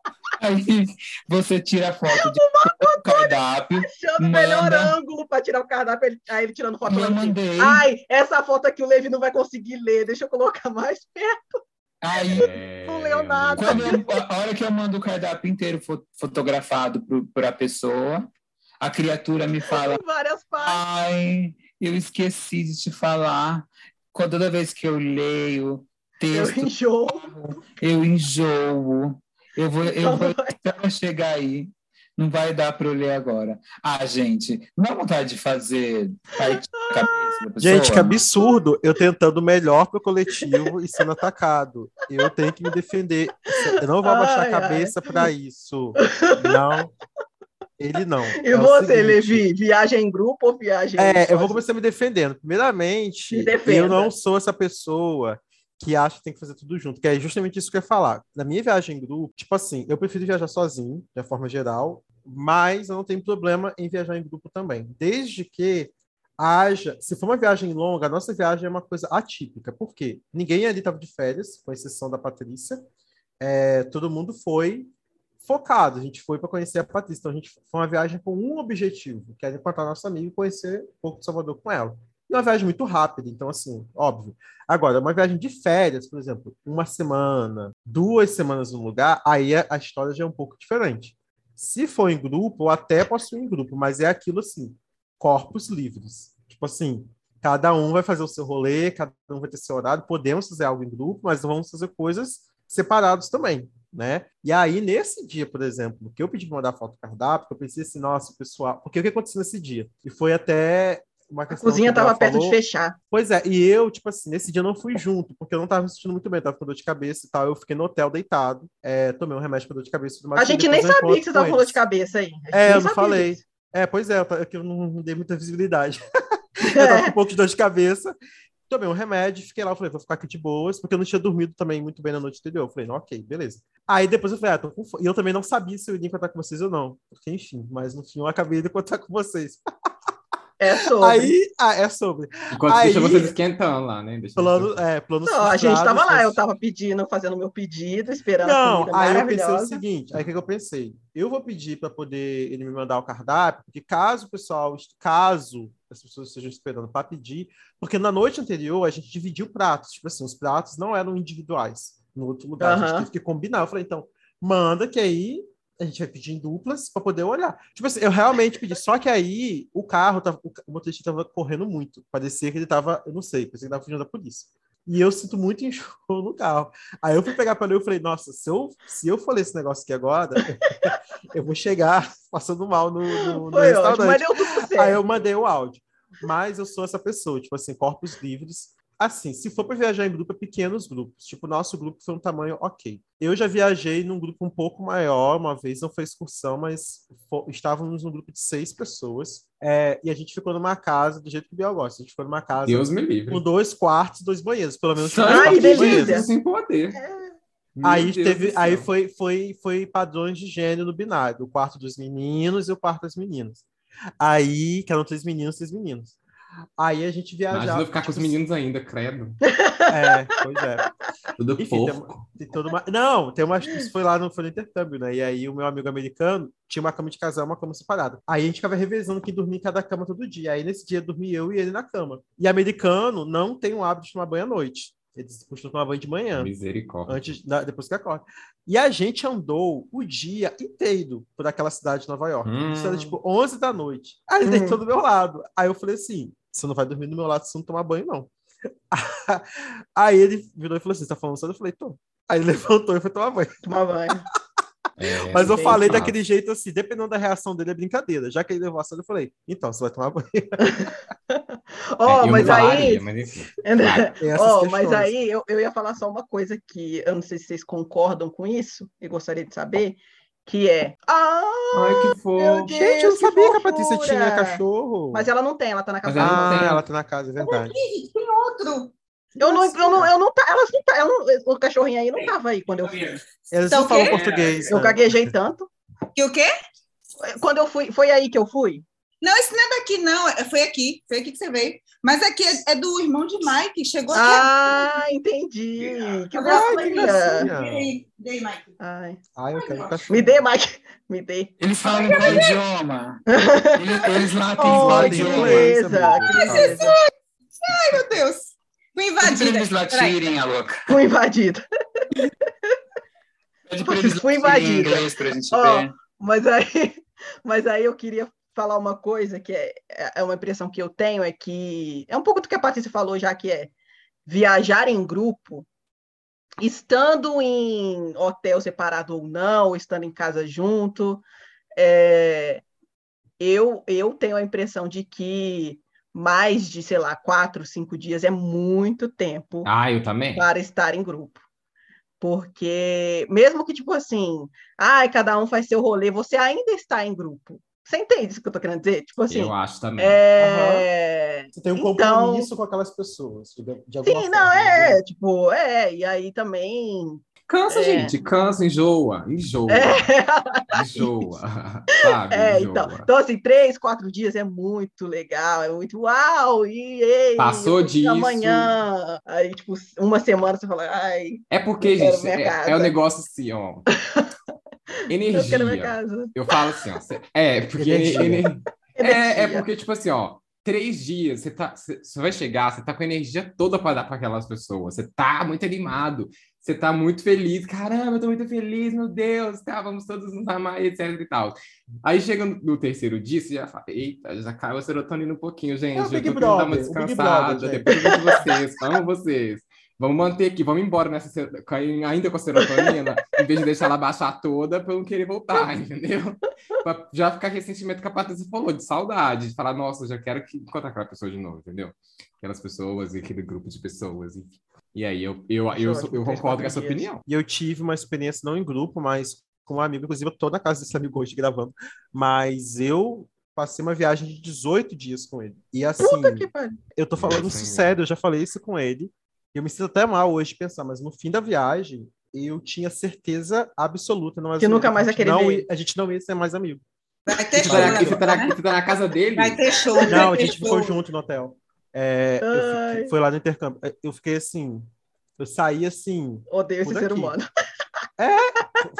Aí você tira a foto do cardápio. Achando o melhor ângulo para tirar o cardápio. Aí ele tirando foto. Assim, ai, essa foto aqui o Levi não vai conseguir ler. Deixa eu colocar mais perto. Aí, é... [LAUGHS] Quando eu, a hora que eu mando o cardápio inteiro fotografado para a pessoa, a criatura me fala. Ai, eu esqueci de te falar. Toda vez que eu leio texto, eu enjoo. Eu enjoo. Eu vou, eu vou chegar aí não vai dar para eu ler agora. Ah, gente, não dá vontade de fazer parte da cabeça da pessoa? Gente, que absurdo eu tentando melhor para o coletivo e sendo atacado. Eu tenho que me defender. Eu não vou abaixar ai, a cabeça para isso. Não. Ele não. E é você, seguinte, Levi, viagem em grupo ou viagem É, eu vou começar me defendendo. Primeiramente, me eu não sou essa pessoa que acha que tem que fazer tudo junto, que é justamente isso que eu ia falar. Na minha viagem em grupo, tipo assim, eu prefiro viajar sozinho, de forma geral, mas eu não tenho problema em viajar em grupo também, desde que haja, se for uma viagem longa, a nossa viagem é uma coisa atípica, porque ninguém ali estava de férias, com exceção da Patrícia, é, todo mundo foi focado, a gente foi para conhecer a Patrícia, então a gente foi uma viagem com um objetivo, que era encontrar nosso amigo e conhecer um pouco de Salvador com ela. E uma viagem muito rápida, então, assim, óbvio. Agora, uma viagem de férias, por exemplo, uma semana, duas semanas no lugar, aí a história já é um pouco diferente. Se for em grupo, eu até posso ir em grupo, mas é aquilo assim, corpos livres. Tipo assim, cada um vai fazer o seu rolê, cada um vai ter seu horário, podemos fazer algo em grupo, mas vamos fazer coisas separados também, né? E aí, nesse dia, por exemplo, que eu pedi para mandar foto cardápio, eu pensei assim, nossa, pessoal, porque o que aconteceu nesse dia? E foi até uma questão. A cozinha estava perto de fechar. Pois é, e eu, tipo assim, nesse dia eu não fui junto, porque eu não estava me sentindo muito bem, tava com dor de cabeça e tal. Eu fiquei no hotel deitado, é, tomei um remédio para dor de cabeça e tudo mais. A gente nem sabia que você estava com dor de cabeça aí. É, eu não falei. Disso. É, pois é, eu, eu não dei muita visibilidade. [LAUGHS] eu tava com um pouco de dor de cabeça. tomei um remédio, fiquei lá, eu falei, vou ficar aqui de boas, porque eu não tinha dormido também muito bem na noite anterior. Eu falei, não, ok, beleza. Aí depois eu falei, ah, tô com fome. E eu também não sabia se eu iria encontrar com vocês ou não. Porque, enfim, mas no fim eu acabei de encontrar com vocês. [LAUGHS] É sobre. Aí, ah, é sobre. Enquanto aí, deixa vocês esquentando lá, né? Deixa plano, é, plano Não, a gente tava lá, eu tava pedindo, fazendo meu pedido, esperando Não, aí eu pensei o seguinte, aí o que, que eu pensei? Eu vou pedir para poder ele me mandar o cardápio, porque caso o pessoal, caso as pessoas estejam esperando para pedir, porque na noite anterior a gente dividiu pratos, tipo assim, os pratos não eram individuais. No outro lugar, uhum. a gente teve que combinar. Eu falei, então, manda que aí a gente vai pedir em duplas para poder olhar. Tipo assim, eu realmente pedi, só que aí o carro, tava, o motorista estava correndo muito. Parecia que ele estava, eu não sei, parecia que estava fugindo da polícia. E eu sinto muito [LAUGHS] enxergo no carro. Aí eu fui pegar para ele e falei, nossa, se eu, se eu for ler esse negócio aqui agora, [LAUGHS] eu vou chegar [LAUGHS] passando mal no, no, no restaurante. Ótimo, Aí eu mandei o áudio. Mas eu sou essa pessoa, tipo assim, corpos livres assim, se for para viajar em grupo, é pequenos grupos. Tipo, o nosso grupo foi um tamanho ok. Eu já viajei num grupo um pouco maior, uma vez não foi excursão, mas estávamos num grupo de seis pessoas. É, e a gente ficou numa casa do jeito que o Biel gosta. A gente foi numa casa Deus me livre. com dois quartos, dois banheiros, pelo menos. Ai, delícia! Sem poder. É. Aí teve, aí foi, foi, foi padrões de gênero no binário, o quarto dos meninos e o quarto das meninas. Aí, que eram três meninos, três meninos. Aí a gente viajava. Imagina ficar tipo, com os tipo, meninos ainda, credo. [LAUGHS] É, pois é. Tudo Enfim, porco. Tem, tem uma... Não, tem uma. Isso foi lá no, foi no intercâmbio, né? E aí o meu amigo americano tinha uma cama de casal uma cama separada. Aí a gente ficava revezando quem dormia em cada cama todo dia. Aí nesse dia dormi eu e ele na cama. E americano não tem o hábito de tomar banho à noite. Eles costumam tomar banho de manhã. Misericórdia. Antes, depois que acorda. E a gente andou o dia inteiro por aquela cidade de Nova York. Hum. Isso era tipo 11 da noite. Aí ele hum. deitou do meu lado. Aí eu falei assim: você não vai dormir do meu lado se não tomar banho, não. [LAUGHS] Aí ele virou e falou assim: você tá falando sério? Eu falei, tô. Aí ele [LAUGHS] levantou e foi tomar banho. Tomar banho. É, Mas eu falei fácil. daquele jeito assim, dependendo da reação dele, é brincadeira. Já que ele levou a sério, eu falei, então, você vai tomar banho. [LAUGHS] oh, é, mas aí. Mas, oh, mas aí eu, eu ia falar só uma coisa que eu não sei se vocês concordam com isso, e gostaria de saber que é. Ah, Ai, que fofo. Gente, eu não sabia fofura. que a Patrícia tinha cachorro. Mas ela não tem, ela tá na casa Mas ela não tem, ela tá na casa, é verdade. Tem outro. Eu não, eu não, eu não, tá, elas não tá, eu não, o cachorrinho aí não tava aí quando eu fui. Eles então, não falam português. Eu né? gaguejei tanto. Que o quê? Quando eu fui, foi aí que eu fui? Não, esse não é daqui, não. É, foi aqui. Foi aqui que você veio. Mas aqui é, é do irmão de Mike. Chegou aqui. Ah, entendi. Que Ai, Dei, Mike. Ai. Ai, eu quero cachorro. Me dê, Mike. Me dê. Eles falam qual idioma? Eles, eles lá têm oh, qual idioma? Beleza, Ai, meu Deus. Fui invadida. Eles latirem, a louca. Fui invadida. Fui invadida. Inglês pra gente oh, ver. Mas aí, mas aí eu queria falar uma coisa que é, é uma impressão que eu tenho, é que é um pouco do que a Patrícia falou já, que é viajar em grupo, estando em hotel separado ou não, estando em casa junto, é, eu, eu tenho a impressão de que mais de, sei lá, quatro, cinco dias é muito tempo ah, eu também. para estar em grupo. Porque, mesmo que, tipo assim, ai, cada um faz seu rolê, você ainda está em grupo. Você entende isso que eu tô querendo dizer? Tipo assim. Eu acho também. É... Uhum. Você tem um compromisso então... com aquelas pessoas, de, de alguma Sim, forma, não, é, né? tipo, é, e aí também. Cansa, é... gente, cansa, enjoa, enjoa. É... Enjoa. [LAUGHS] Sabe? É, enjoa. Então, então, assim, três, quatro dias é muito legal, é muito uau, e ei, Passou disso. Amanhã. Aí, tipo, uma semana você fala, ai. É porque, gente, é, é o negócio assim, ó. [LAUGHS] Energia. Eu, eu falo assim, ó. É, porque. Energia. É, é porque, tipo assim, ó, três dias, você, tá, você, você vai chegar, você tá com a energia toda para dar para aquelas pessoas. Você tá muito animado, você tá muito feliz. Caramba, eu tô muito feliz, meu Deus, tá, vamos todos nos amar, etc e tal. Aí chega no terceiro dia, você já fala, eita, já caiu a serotonina um pouquinho, gente. É eu tô brother, dar uma descansada, depois de vocês, amo vocês. Vamos manter aqui, vamos embora nessa ainda com a serotonina, em vez de deixar ela baixar toda para não querer voltar, [LAUGHS] entendeu? Pra já ficar aquele sentimento que a Patrícia falou, de saudade, de falar, nossa, já quero que encontrar aquela pessoa de novo, entendeu? Aquelas pessoas, aquele grupo de pessoas, enfim. E aí eu, eu, eu, eu, eu concordo com essa opinião. E eu tive uma experiência não em grupo, mas com um amigo, inclusive eu tô na casa desse amigo hoje gravando, mas eu passei uma viagem de 18 dias com ele. E assim, eu tô falando isso sério, eu já falei isso com ele. E eu me sinto até mal hoje de pensar, mas no fim da viagem, eu tinha certeza absoluta. Não, que nunca mais ia querer não, ver. A gente não ia ser mais amigo. Vai ter show. Você, tá na, na casa dele? Vai ter show. Não, a gente ficou junto no hotel. É, fiquei, foi lá no intercâmbio. Eu fiquei assim. Eu saí assim. Odeio esse ser humano. É,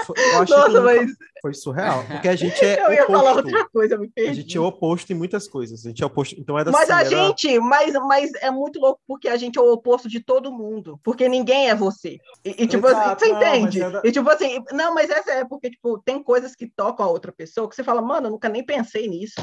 foi, eu acho Nossa, que mas... foi surreal, porque a gente é [LAUGHS] Eu ia oposto. falar outra coisa, me perdi. A gente é oposto em muitas coisas. A gente é oposto, então era Mas assim, a era... gente, mas, mas é muito louco porque a gente é o oposto de todo mundo, porque ninguém é você. E, e tipo Exato, assim, você não, entende? era... E tipo assim, não, mas essa é porque tipo, tem coisas que tocam a outra pessoa que você fala, mano, eu nunca nem pensei nisso.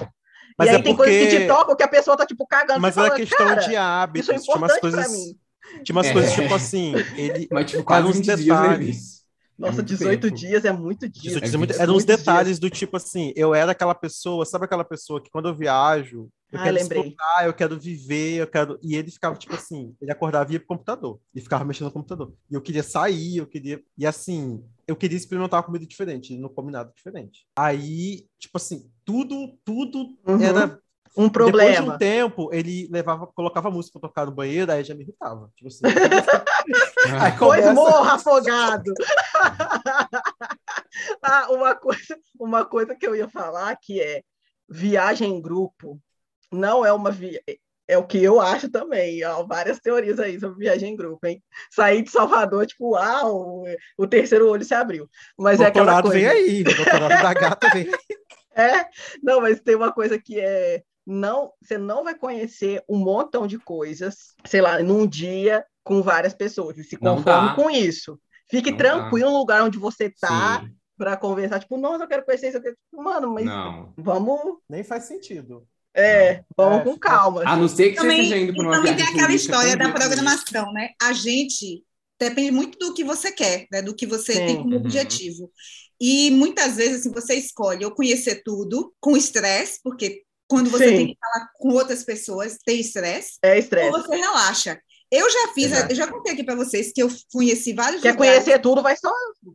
Mas e aí é tem porque... coisas que te tocam que a pessoa tá tipo cagando. Mas era fala, questão de hábitos, isso é tinha umas importante coisas pra mim. tinha umas É. coisas tipo assim, ele Mas, tipo, quase uns 20 dias, né, detalhes. Nossa, muito 18 tempo. dias é muito dia. 18 É é muito- 20 eram uns muitos dias. detalhes do tipo assim, eu era aquela pessoa, sabe aquela pessoa que quando eu viajo, eu Ah, quero lembrei. explorar, eu quero viver, eu quero. E ele ficava tipo assim, ele acordava e ia pro computador e ficava [LAUGHS] mexendo no computador. E eu queria sair, eu queria. E assim, eu queria experimentar uma comida diferente, ele não come nada diferente. Aí, tipo assim, tudo, tudo Uhum. era Um Depois de problema. um tempo, ele levava, colocava música pra tocar no banheiro, aí já me irritava. Tipo assim. [LAUGHS] aí Pois começa- morra, afogado! [LAUGHS] ah, uma, coisa, uma coisa que eu ia falar que é viagem em grupo não é uma via... É o que eu acho também, ó, várias teorias aí sobre viagem em grupo, hein? Sair de Salvador, tipo, uau, o terceiro olho se abriu. Mas é aquela coisa. vem aí, o doutorado da gata vem. [LAUGHS] É, não, mas tem uma coisa que é não, você não vai conhecer um montão de coisas, sei lá, num dia com várias pessoas e se Não conforme com isso. Fique Não tranquilo no lugar onde você tá Sim. para conversar, tipo, nossa, eu quero conhecer isso, quero... mano, mas Não. vamos, Nem faz sentido. é, vamos É, com calma. A não ser que você Também, esteja indo para uma também tem aquela história da programação, né? A gente depende muito do que você quer, né? Do que você Sim. tem como Uhum. objetivo. E muitas vezes assim, você escolhe ou conhecer tudo com estresse, porque quando você Sim. tem que falar com outras pessoas, tem estresse, É ou estresse. você relaxa. Eu já fiz, Exato. eu já contei aqui para vocês que eu conheci vários Quer lugares. conhecer tudo, vai só.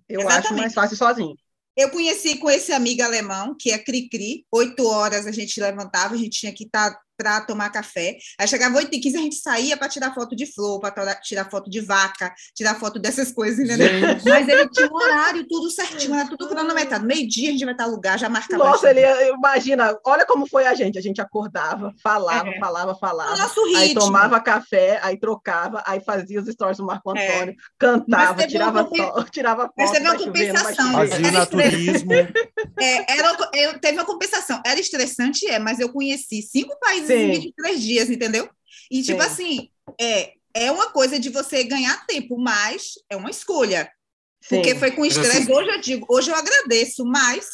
Eu acho Exatamente. mais fácil sozinho. Eu conheci com esse amigo alemão, que é Cri-Cri. Oito horas a gente levantava, a gente tinha que estar para tomar café. Aí chegava 8 e 15 a gente saía para tirar foto de flor, para tirar foto de vaca, tirar foto dessas coisas, entendeu? Gente. Mas ele tinha um horário, tudo certinho, era tudo cronometrado. Meio-dia a gente vai estar lugar, já marcava. Nossa, a ele imagina, olha como foi a gente. A gente acordava, falava, É. falava, O falava. nosso Aí ritmo. tomava café, aí trocava, aí fazia os stories do Marco É. Antônio, cantava, Mas teve tirava, compen- tirava foto. Mas teve uma compensação. Fazia o Era naturismo. [LAUGHS] É, era, eu, teve uma compensação. Era estressante, é, mas eu conheci cinco países Sim. em 23 dias, entendeu? E, tipo Sim. assim, é, é uma coisa de você ganhar tempo, mas é uma escolha. Sim. Porque foi com Mas estresse. assim- Hoje eu digo, hoje eu agradeço, mas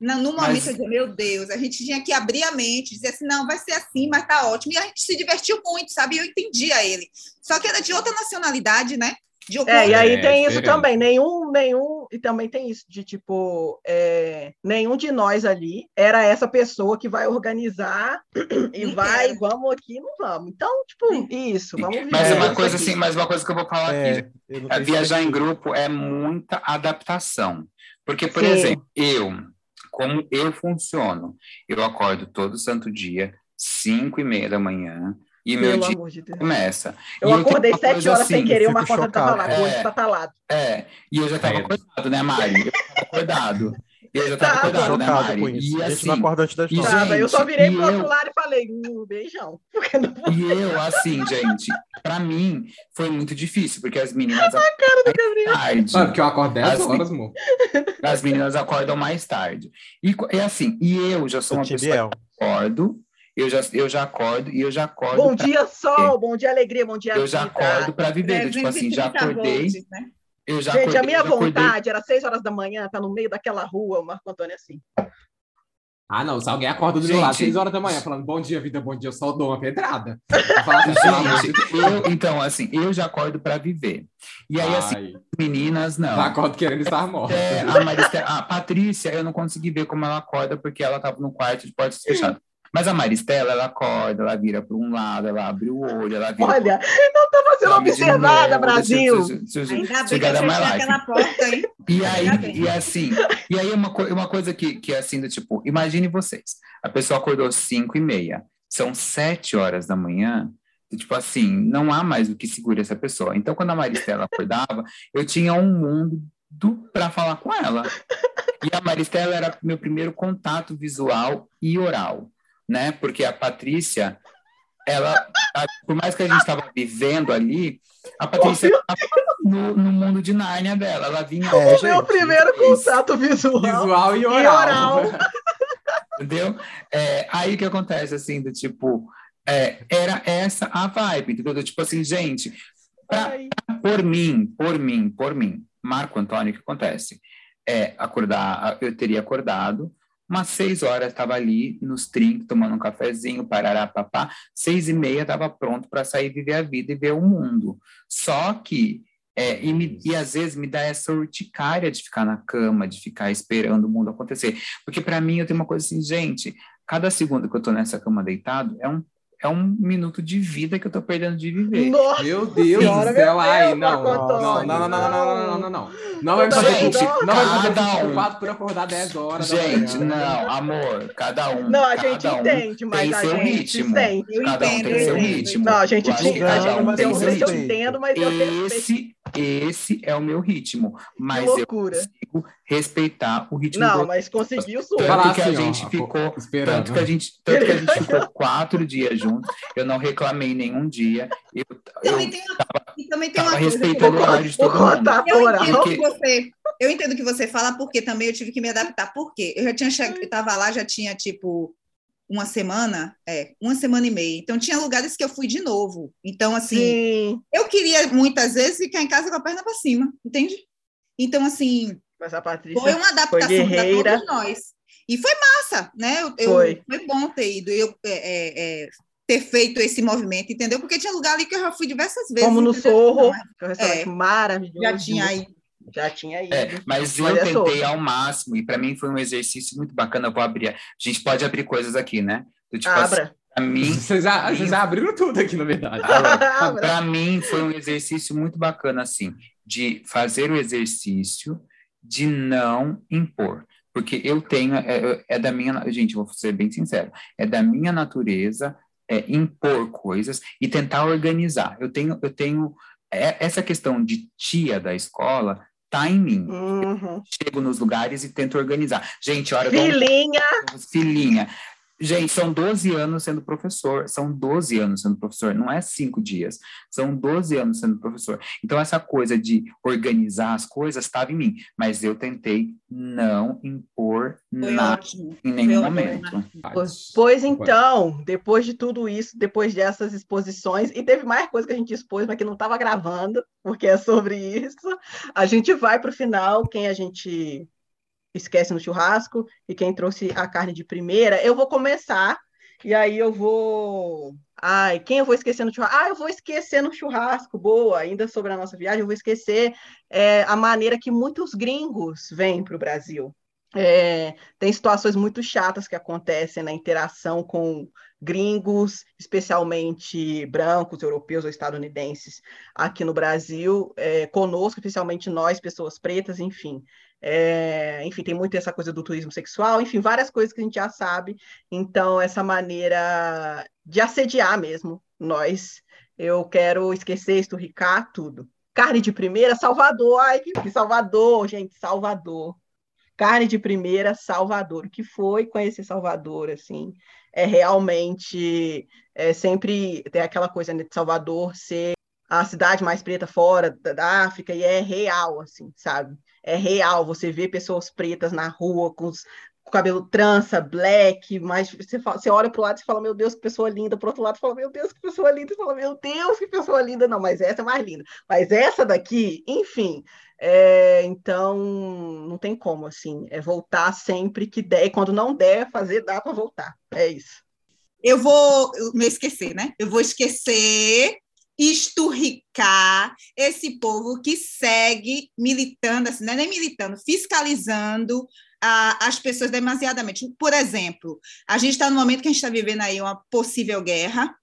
no momento Mas- eu digo, meu Deus, a gente tinha que abrir a mente, dizer assim, não, vai ser assim, mas tá ótimo. E a gente se divertiu muito, sabe? E eu entendia ele. Só que era de outra nacionalidade, né? De. É, e aí É, tem isso também, nenhum, nenhum, e também tem isso de tipo, é, nenhum de nós ali era essa pessoa que vai organizar [COUGHS] e vai, vamos aqui, não vamos. Então, tipo, isso, vamos viver. Mas uma coisa aqui. assim, mas uma coisa que eu vou falar aqui, É, não É, viajar em grupo é muita adaptação. Porque, por Sim. exemplo, eu, como eu funciono, eu acordo todo santo dia, 5 e meia da manhã, e meu Pelo dia amor de Deus. começa. Eu E acordei sete horas sem assim, querer, eu uma porta tava lá, chocado. hoje É. tá talado. É, e eu já estava É. acordado, né, Mari? Eu estava acordado. Eu já estava Tava. acordado, né, chocado Mari? com isso. E a gente assim, não acorda antes das e, nove. gente, Tava, eu só virei e pro outro eu- lado e falei, um beijão. [LAUGHS] Porque não E eu, assim, gente, para mim foi muito difícil, porque as meninas cara do mais tarde. Mano, porque eu acordo 10 As horas, amor. As meninas acordam mais tarde. E é assim, e eu já sou Eu uma pessoa acordo, eu já, eu já acordo e eu já acordo. Bom pra- dia, sol, bom dia, alegria, bom dia, eu já vida. acordo para viver. Eu, tipo assim, já 330 acordei. volts, né? Eu já Gente, acordei, a minha já acordei. vontade era seis horas da manhã, tá no meio daquela rua, o Marco Antônio assim. Ah, não. Se alguém acorda do meu lado 6 horas da manhã falando bom dia, vida, bom dia, eu só dou uma pedrada. Assim, Gente, eu, então, assim, eu já acordo para viver. E aí, assim, Ai, meninas, não. já acordo querendo estar morta. É, a, Mariste- a Patrícia, eu não consegui ver como ela acorda, porque ela estava no quarto de portas [CLEARS THROAT] fechadas. Mas a Maristela, ela acorda, ela vira para um lado, ela abre o olho, ela vira. Olha, pro... eu estou fazendo observada, Brasil. Ainda bem que eu fechei aquela porta, hein? E aí, e assim, e aí uma, uma coisa que, que é assim, do tipo, imagine vocês, a pessoa acordou às 5 e meia, são 7 horas da manhã, tipo assim, não há mais o que segure essa pessoa. Então, quando a Maristela acordava, eu tinha um mundo para falar com ela. E a Maristela era meu primeiro contato visual e oral, né? Porque a Patrícia, ela, por mais que a gente estava vivendo ali, a Patrícia estava no, no, mundo de Nárnia dela. Ela vinha. É, o meu primeiro contato visual, visual e oral. E oral. [LAUGHS] entendeu? É, aí o que acontece, assim, do tipo. É, era essa a vibe, entendeu? Tipo assim, gente, pra, por mim, por mim, por mim, Marco Antônio, o que acontece? É, acordar, eu teria acordado, umas seis horas estava ali nos trinques, tomando um cafezinho, parará, papá, seis e meia estava pronto para sair viver a vida e ver o mundo. Só que, é, e, me, e às vezes me dá essa urticária de ficar na cama, de ficar esperando o mundo acontecer. Porque para mim eu tenho uma coisa assim, gente, cada segundo que eu estou nessa cama deitado é um é um minuto de vida que eu tô perdendo de viver. Nossa meu Deus do céu, ai, não. Não, não, não, não, não, não, não, não, não. vai fazer gente, não vai fazer culpado por acordar 10 horas. Gente, não, amor, cada um. Não, a gente entende, mas a gente ritmo. Sente. Cada um tem seu ritmo. Não, a gente entende. Não sei se eu entendo, mas eu Esse, esse é o meu ritmo, mas eu consigo respeitar o ritmo Não, mas conseguiu sim. Tanto que a gente ficou, tanto que a gente, tanto que a gente ficou [LAUGHS] quatro dias juntos junto. Eu não reclamei nenhum dia. Eu, também eu tem, tava, também tem uma respeitando o horário de todo mundo. Eu entendo, que você, eu entendo que você fala, porque também eu tive que me adaptar. Por quê? Eu já tinha chegado, eu estava lá, já tinha tipo uma semana, é, uma semana e meia. Então tinha lugares que eu fui de novo. Então assim, Sim. eu queria muitas vezes ficar em casa com a perna para cima, entende? Então assim, Mas a Patrícia foi uma adaptação para todos nós. E foi massa, né? Eu, foi. foi bom ter ido. Eu é, é, é ter feito esse movimento, entendeu? Porque tinha lugar ali que eu já fui diversas vezes. Como no Sorro, que é um restaurante é, maravilhoso. Já tinha ido. Já tinha ido. É, mas eu tentei Sorro. ao máximo, e para mim foi um exercício muito bacana. Eu vou abrir. A gente pode abrir coisas aqui, né? tipo, Abra. Para mim, [LAUGHS] vocês, já, vocês já abriram tudo aqui, na verdade. para [LAUGHS] mim, foi um exercício muito bacana, assim, de fazer o exercício de não impor. Porque eu tenho, é, é da minha, gente, vou ser bem sincero, é da minha natureza é, impor coisas e tentar organizar. Eu tenho, eu tenho é, essa questão de tia da escola mim. Uhum. chego nos lugares e tento organizar. Gente, hora filhinha, filhinha. Gente, são 12 anos sendo professor, são 12 anos sendo professor, não é cinco dias, são 12 anos sendo professor. Então, essa coisa de organizar as coisas estava em mim, mas eu tentei não impor Foi nada ótimo. em nenhum Foi momento. Pois, pois então, depois de tudo isso, depois dessas exposições, e teve mais coisa que a gente expôs, mas que não estava gravando, porque é sobre isso, a gente vai para o final, quem a gente esquece no churrasco e quem trouxe a carne de primeira, eu vou começar e aí eu vou. Ai, quem eu vou esquecer no churrasco? Ah, eu vou esquecer no churrasco, boa, ainda sobre a nossa viagem, eu vou esquecer é, a maneira que muitos gringos vêm para o Brasil. É, tem situações muito chatas que acontecem na interação com gringos, especialmente brancos, europeus ou estadunidenses, aqui no Brasil, é, conosco, especialmente nós, pessoas pretas, enfim. É, enfim, tem muito essa coisa do turismo sexual, enfim, várias coisas que a gente já sabe. Então, essa maneira de assediar mesmo nós, eu quero esquecer, esturricar tudo. Carne de primeira, Salvador. Ai, que Salvador, gente, Salvador. Carne de primeira, Salvador. O que foi conhecer Salvador, assim? É realmente é sempre tem aquela coisa né, de Salvador ser a cidade mais preta fora da África e é real, assim, sabe? é real. Você vê pessoas pretas na rua com, os, com cabelo trança, black, mas você, fala, você olha para o lado e fala, meu Deus, que pessoa linda. Para outro lado, fala, meu Deus, que pessoa linda. E fala, meu Deus, que pessoa linda. Não, mas essa é mais linda. Mas essa daqui, enfim. É, então, não tem como, assim. É voltar sempre que der. E quando não der, fazer, dá para voltar. É isso. Eu vou me esquecer, né? Eu vou esquecer esturricar esse povo que segue militando, assim, não é nem militando, fiscalizando a, as pessoas demasiadamente. Por exemplo, a gente está no momento que a gente está vivendo aí uma possível guerra,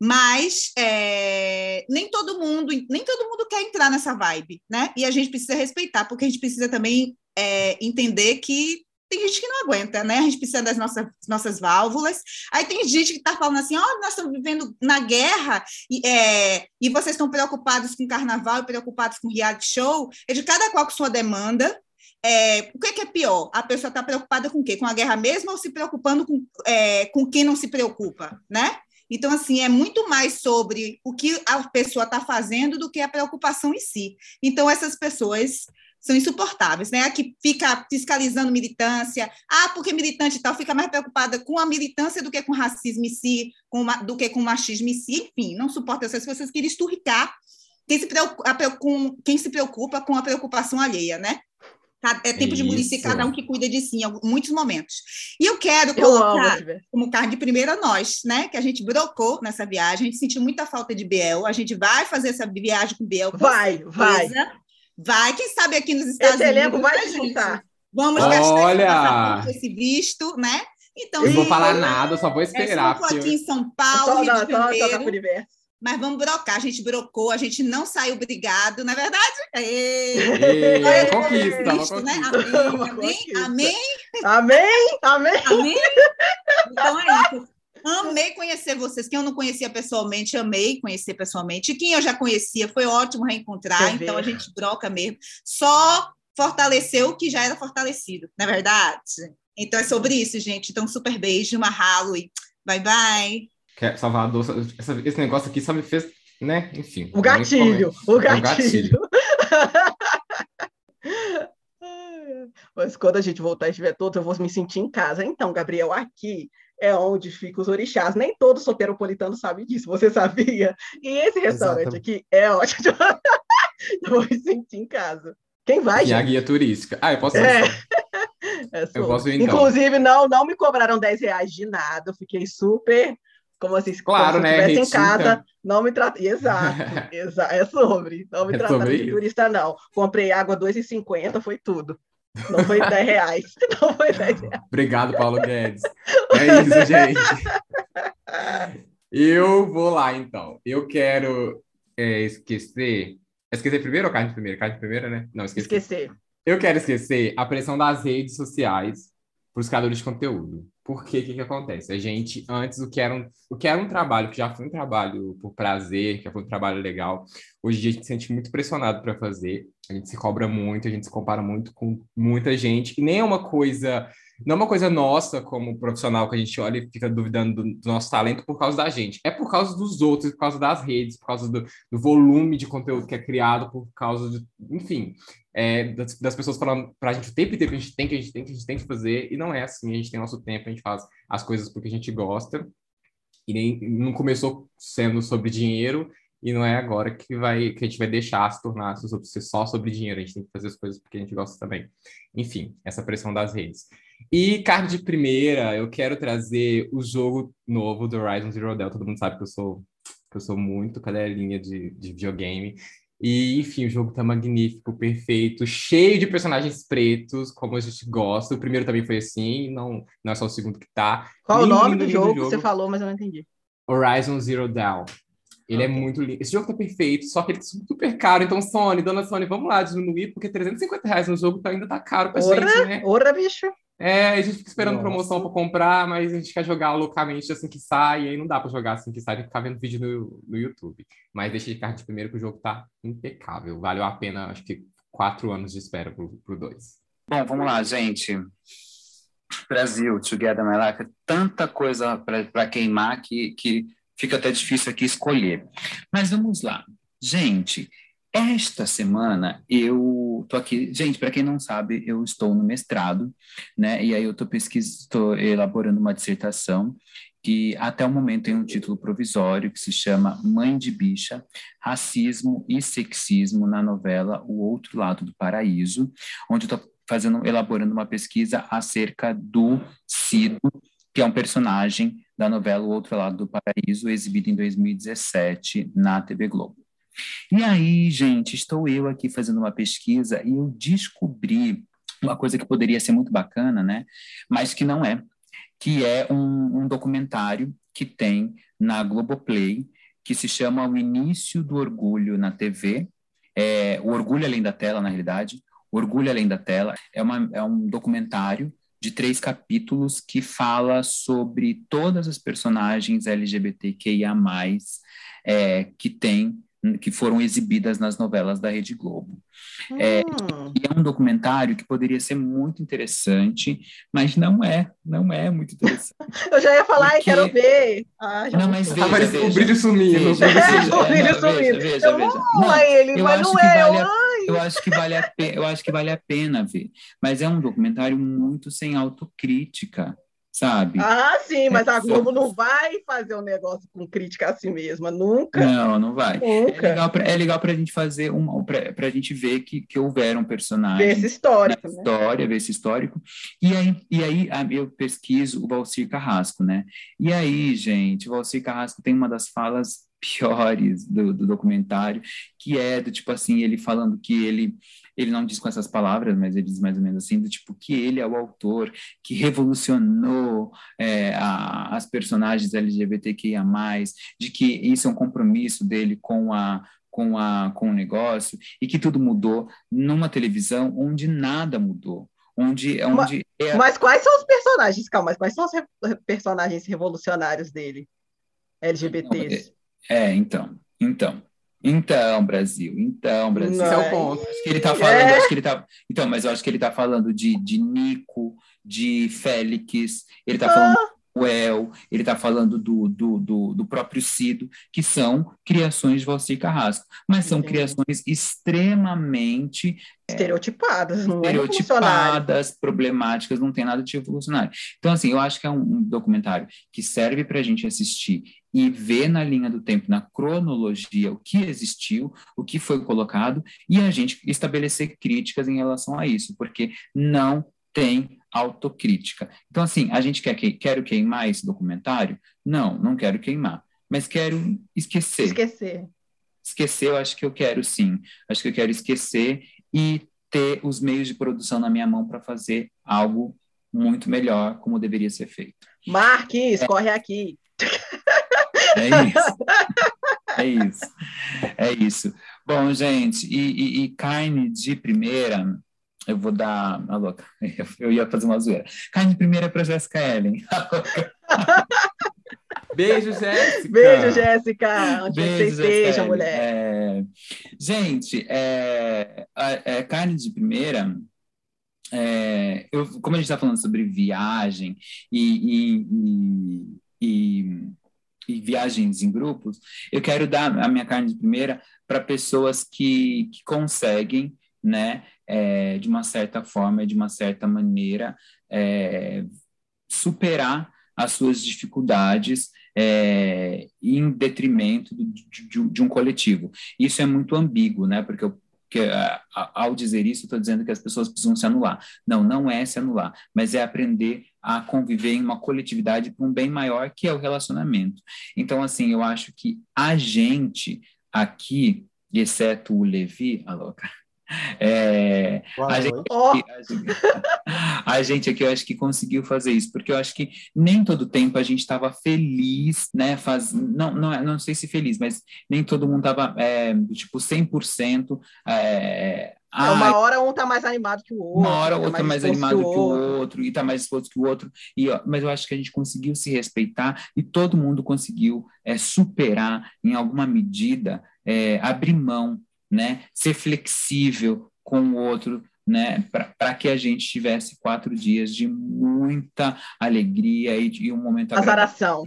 mas é, nem todo mundo nem todo mundo quer entrar nessa vibe, né? E a gente precisa respeitar, porque a gente precisa também é, entender que tem gente que não aguenta, né? A gente precisa das nossas, nossas válvulas. Aí tem gente que está falando assim: ó, oh, nós estamos vivendo na guerra e, é, e vocês estão preocupados com carnaval e preocupados com reality show. É de cada qual com sua demanda. É, o que é, que é, pior? A pessoa está preocupada com o quê? Com a guerra mesmo ou se preocupando com, é, com quem não se preocupa, né? Então, assim, é muito mais sobre o que a pessoa está fazendo do que a preocupação em si. Então, essas pessoas são insuportáveis, né? Que fica fiscalizando militância, ah, porque militante e tal, fica mais preocupada com a militância do que com racismo em si, com, do que com machismo em si, enfim, não suporta essas pessoas que esturricar quem se, preocupa, com, quem se preocupa com a preocupação alheia, né? É tempo de municiar cada um que cuida de si em muitos momentos. E eu quero colocar eu como carne de primeira nós, né? Que a gente brocou nessa viagem, a gente sentiu muita falta de Biel, a gente vai fazer essa viagem com Biel. Vai, vai. Vai, quem sabe aqui nos Estados esse Unidos. vai né, juntar. Vamos Olha. gastar esse visto, né? Então, não vou falar nada, só vou esperar. É, aqui em São Paulo, Rio de Janeiro. Mas vamos brocar, a gente brocou, a gente não saiu brigado, não é verdade? Ê, é conquista, Cristo, né? Amém, amém, amém. Amém, amém. Amém. Então é isso. Amei conhecer vocês. Quem eu não conhecia pessoalmente, amei conhecer pessoalmente. E quem eu já conhecia, foi ótimo reencontrar. então a gente troca mesmo. Só fortaleceu o que já era fortalecido, não é verdade? Então é sobre isso, gente. Então, super beijo, mahalo e bye bye. Salvador, essa, esse negócio aqui só me fez, né? Enfim. O gatilho, o gatilho. [LAUGHS] O gatilho. Mas quando a gente voltar e estiver todos, eu vou me sentir em casa. Então, Gabriel, aqui é onde ficam os orixás. Nem todo soteropolitano sabe disso, você sabia? E esse restaurante Exatamente. aqui é ótimo. [LAUGHS] eu vou me sentir em casa. Quem vai? E a guia turística. Ah, eu posso ir. É. [LAUGHS] é eu posso ir, então. Inclusive, não, não me cobraram 10 reais de nada. Eu fiquei super. Como assim? Claro, como se né? em casa, não me trata. Exato, [LAUGHS] exato. É sobre. Não me é trataram de turista, não. Comprei água 2,50, foi tudo. Não foi 10 reais. Não foi 10 reais. Obrigado, Paulo Guedes. É isso, gente. Eu vou lá, então. Eu quero é, esquecer. Esquecer primeiro ou carne primeiro? Carne primeiro, né? Não, esquecer. Esquecer. Eu quero esquecer a pressão das redes sociais para os criadores de conteúdo. Porque o que, que acontece? A gente, antes, o que, era um, o que era um trabalho, que já foi um trabalho por prazer, que já foi um trabalho legal, hoje em dia a gente se sente muito pressionado para fazer, a gente se cobra muito, a gente se compara muito com muita gente, e nem é uma coisa não é uma coisa nossa como profissional que a gente olha e fica duvidando do, do, nosso talento por causa da gente. É por causa dos outros, por causa das redes, por causa do, do volume de conteúdo que é criado, por causa de, enfim, é, das, das, pessoas falando pra gente o tempo inteiro que a gente tem, que a gente tem, que a gente tem que fazer, e não é assim, a gente tem nosso tempo, a gente faz as coisas porque a gente gosta, e nem não começou sendo sobre dinheiro, e não é agora que vai que a gente vai deixar se tornar só sobre dinheiro, a gente tem que fazer as coisas porque a gente gosta também. Enfim, essa pressão das redes. E card de primeira, eu quero trazer o jogo novo do Horizon Zero Dawn. Todo mundo sabe que eu sou, que eu sou muito cadelinha de, de videogame. E, enfim, o jogo tá magnífico, perfeito, cheio de personagens pretos, como a gente gosta. O primeiro também foi assim, não, não é só o segundo que tá. Qual lindo, o nome do jogo, jogo, que você falou, mas eu não entendi? Horizon Zero Dawn. Ele é okay. é muito lindo. Esse jogo tá perfeito, só que ele tá super caro. Então, Sony, dona Sony, vamos lá diminuir, porque 350 reais no jogo tá, ainda tá caro pra ora, gente, né? Ora, bicho! É, a gente fica esperando Nossa. promoção para comprar, mas a gente quer jogar loucamente assim que sai, e aí não dá para jogar assim que sai, tem que ficar vendo vídeo no, no YouTube. Mas deixa de card de primeiro que o jogo tá impecável. Valeu a pena, acho que quatro anos de espera pro, pro dois. Bom, vamos lá, gente. Brasil, Together My Life, é tanta coisa para queimar que, que fica até difícil aqui escolher. Mas vamos lá. Gente, esta semana eu tô aqui, gente, para quem não sabe, eu estou no mestrado, né? E aí eu tô pesquisando, estou elaborando uma dissertação que até o momento tem um título provisório que se chama Mãe de Bicha: Racismo e Sexismo na novela O Outro Lado do Paraíso, onde eu estou fazendo, elaborando uma pesquisa acerca do Cido, que é um personagem da novela O Outro Lado do Paraíso, exibido em 2017 na TV Globo. E aí, gente, estou eu aqui fazendo uma pesquisa e eu descobri uma coisa que poderia ser muito bacana, né? Mas que não é, que é um, um documentário que tem na Globoplay, que se chama O Início do Orgulho na TV, é, O Orgulho Além da Tela, na realidade, Orgulho Além da Tela, é, uma, é um documentário de três capítulos que fala sobre todas as personagens LGBTQIA+, é, que tem que foram exibidas nas novelas da Rede Globo. É, hum. É, é um documentário que poderia ser muito interessante, mas não é, não é muito interessante. [LAUGHS] Eu já ia falar e quero ver. Ah, não, mas veja, ah, veja, o brilho sumindo. Veja, veja, o brilho sumindo. Veja, veja, veja. Não, ele, eu mas acho não que é. Vale a, eu acho que vale a pena, eu acho que vale a pena ver, mas é um documentário muito sem autocrítica sabe? Ah, sim, mas a Globo não vai fazer um negócio com crítica a si mesma, nunca. Não, não vai. Nunca. É legal pra, é legal pra gente fazer uma, pra, pra gente ver que, que houveram personagens. Ver esse histórico, né? História, ver esse histórico. E aí, e aí eu pesquiso o Valcir Carrasco, né? E aí, gente, o Valcir Carrasco tem uma das falas piores do, do documentário, que é do tipo assim, ele falando que ele ele não diz com essas palavras, mas ele diz mais ou menos assim, do tipo que ele é o autor que revolucionou é, a, as personagens LGBTQIA+, de que isso é um compromisso dele com a com, a, com o negócio, e que tudo mudou numa televisão onde nada mudou. Onde, onde mas, é... mas quais são os personagens? Calma, mas quais são os re personagens revolucionários dele? LGBTs? É, então, então. Então, Brasil, então, Brasil. Esse é o ponto. Acho que ele tá falando, é. acho que ele tá. Então, mas eu acho que ele tá falando de, de Nico, de Félix, ele tá ah. falando El, ele está falando do, do, do, do, próprio Cido, que são criações de Valcir Carrasco, mas são criações extremamente é, estereotipadas, não é estereotipadas, é problemáticas, não tem nada de revolucionário. Então, assim, eu acho que é um, um documentário que serve para a gente assistir e ver na linha do tempo, na cronologia, o que existiu, o que foi colocado, e a gente estabelecer críticas em relação a isso, porque não tem autocrítica. Então, assim, a gente quer que quero queimar esse documentário? Não, não quero queimar, mas quero esquecer. Esquecer. Esquecer, eu acho que eu quero sim. Acho que eu quero esquecer e ter os meios de produção na minha mão para fazer algo muito melhor, como deveria ser feito. Marques, é. corre aqui. É isso. É isso. É isso. Bom, gente, e, e, e carne de primeira, eu vou dar. A louca, [LAUGHS] eu ia fazer uma zoeira. Carne de primeira para Jéssica Ellen. [LAUGHS] Beijo, [LAUGHS] Jéssica. Beijo, Jéssica. Onde Beijo, você esteja, mulher. É... Gente, é... é... carne de primeira. É... Eu, como a gente está falando sobre viagem e, e, e, e, e viagens em grupos, eu quero dar a minha carne de primeira para pessoas que, que conseguem né, é, de uma certa forma, de uma certa maneira, é, superar as suas dificuldades é, em detrimento de, de, de, um coletivo. Isso é muito ambíguo, né? Porque eu, que, ao dizer isso, estou dizendo que as pessoas precisam se anular. Não, não é se anular, mas é aprender a conviver em uma coletividade para um bem maior, que é o relacionamento. Então, assim, eu acho que a gente aqui, exceto o Levi, a louca, é, a, gente, oh. a, gente, [LAUGHS] a, gente, aqui, eu acho que conseguiu fazer isso, porque eu acho que nem todo tempo a gente estava feliz, né? Faz, não, não, não sei se feliz, mas nem todo mundo estava, é, tipo, 100%. É, é, uma hora um tá mais animado que o outro. Uma hora o outro tá mais, mais animado que o outro. outro, e tá mais exposto que o outro. E, mas eu acho que a gente conseguiu se respeitar e todo mundo conseguiu é, superar, em alguma medida, é, abrir mão né? Ser flexível com o outro, né? Para que a gente tivesse quatro dias de muita alegria e, de um momento azaração,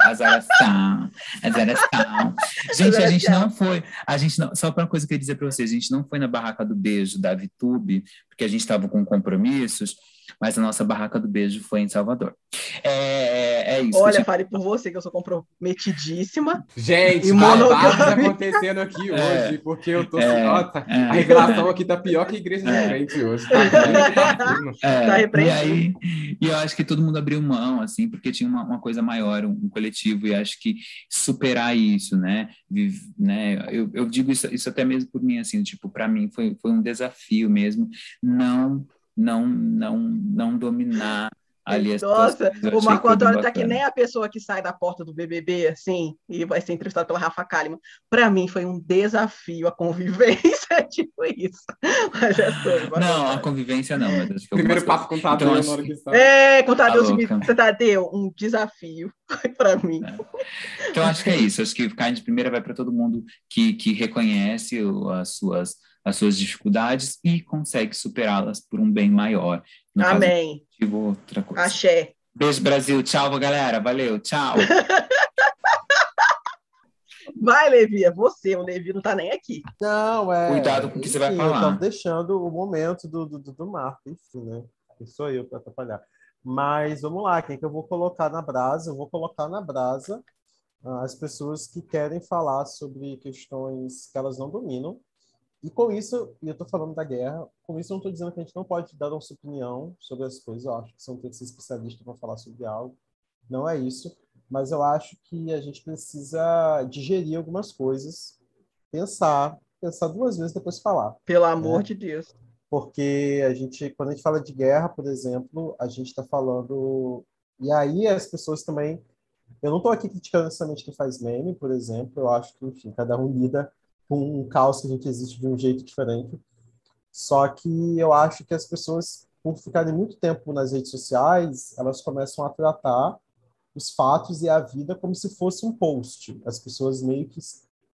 azaração, azaração. Gente, a gente não foi, a gente não, só para uma coisa que eu ia dizer para vocês, a gente não foi na barraca do beijo da Vitube, porque a gente estava com compromissos mas a nossa barraca do beijo foi em Salvador. É, é isso. Olha, fale por você que eu sou comprometidíssima. Gente, tá acontecendo aqui é, hoje, porque eu tô. É, Nossa, é, a revelação aqui tá pior que a igreja de é. frente hoje. Tá, é, tá e aí, e eu acho que todo mundo abriu mão, assim, porque tinha uma, uma coisa maior, um, um, coletivo, e acho que superar isso, né? Vive, né eu, eu digo isso, isso até mesmo por mim, assim, tipo, para mim foi, foi um desafio mesmo, não não, não, não dominar ali as Nossa, o Marco Antônio tá que nem a pessoa que sai da porta do BBB, assim, e vai ser entrevistado pela Rafa Kalimann. Para mim foi um desafio a convivência, [LAUGHS] tipo isso. Mas é sobre, não, a convivência não. Mas acho que Primeiro passo com Tadeu então, que está. É, com Tadeu, você Tadeu, um desafio [LAUGHS] para mim. É. Então acho que é isso. Acho que ficar de primeira vai para todo mundo que, que reconhece as suas as suas dificuldades e consegue superá-las por um bem maior. No Amém. Caso, outra coisa. Axé. Beijo, Brasil. Tchau, galera. Valeu. Tchau. [LAUGHS] Vai, Levi, é você. O Levi não tá nem aqui. Não, é. Cuidado com o que você vai falar. Eu tô deixando o momento do, do, do Marco, enfim, né? Que sou eu para atrapalhar. Mas vamos lá, quem que eu vou colocar na brasa? Eu vou colocar na brasa ah, as pessoas que querem falar sobre questões que elas não dominam e com isso, e eu estou falando da guerra, com isso eu não estou dizendo que a gente não pode dar nossa opinião sobre as coisas, eu acho que você não tem que ser especialista para falar sobre algo, não é isso, mas eu acho que a gente precisa digerir algumas coisas, pensar, pensar duas vezes depois falar. Pelo né? amor de Deus. Porque a gente, quando a gente fala de guerra, por exemplo, a gente está falando. E aí as pessoas também. Eu não estou aqui criticando necessariamente quem faz meme, por exemplo, eu acho que, enfim, cada um lida com um caos que a gente existe de um jeito diferente. Só que eu acho que as pessoas, por ficarem muito tempo nas redes sociais, elas começam a tratar os fatos e a vida como se fosse um post. As pessoas meio que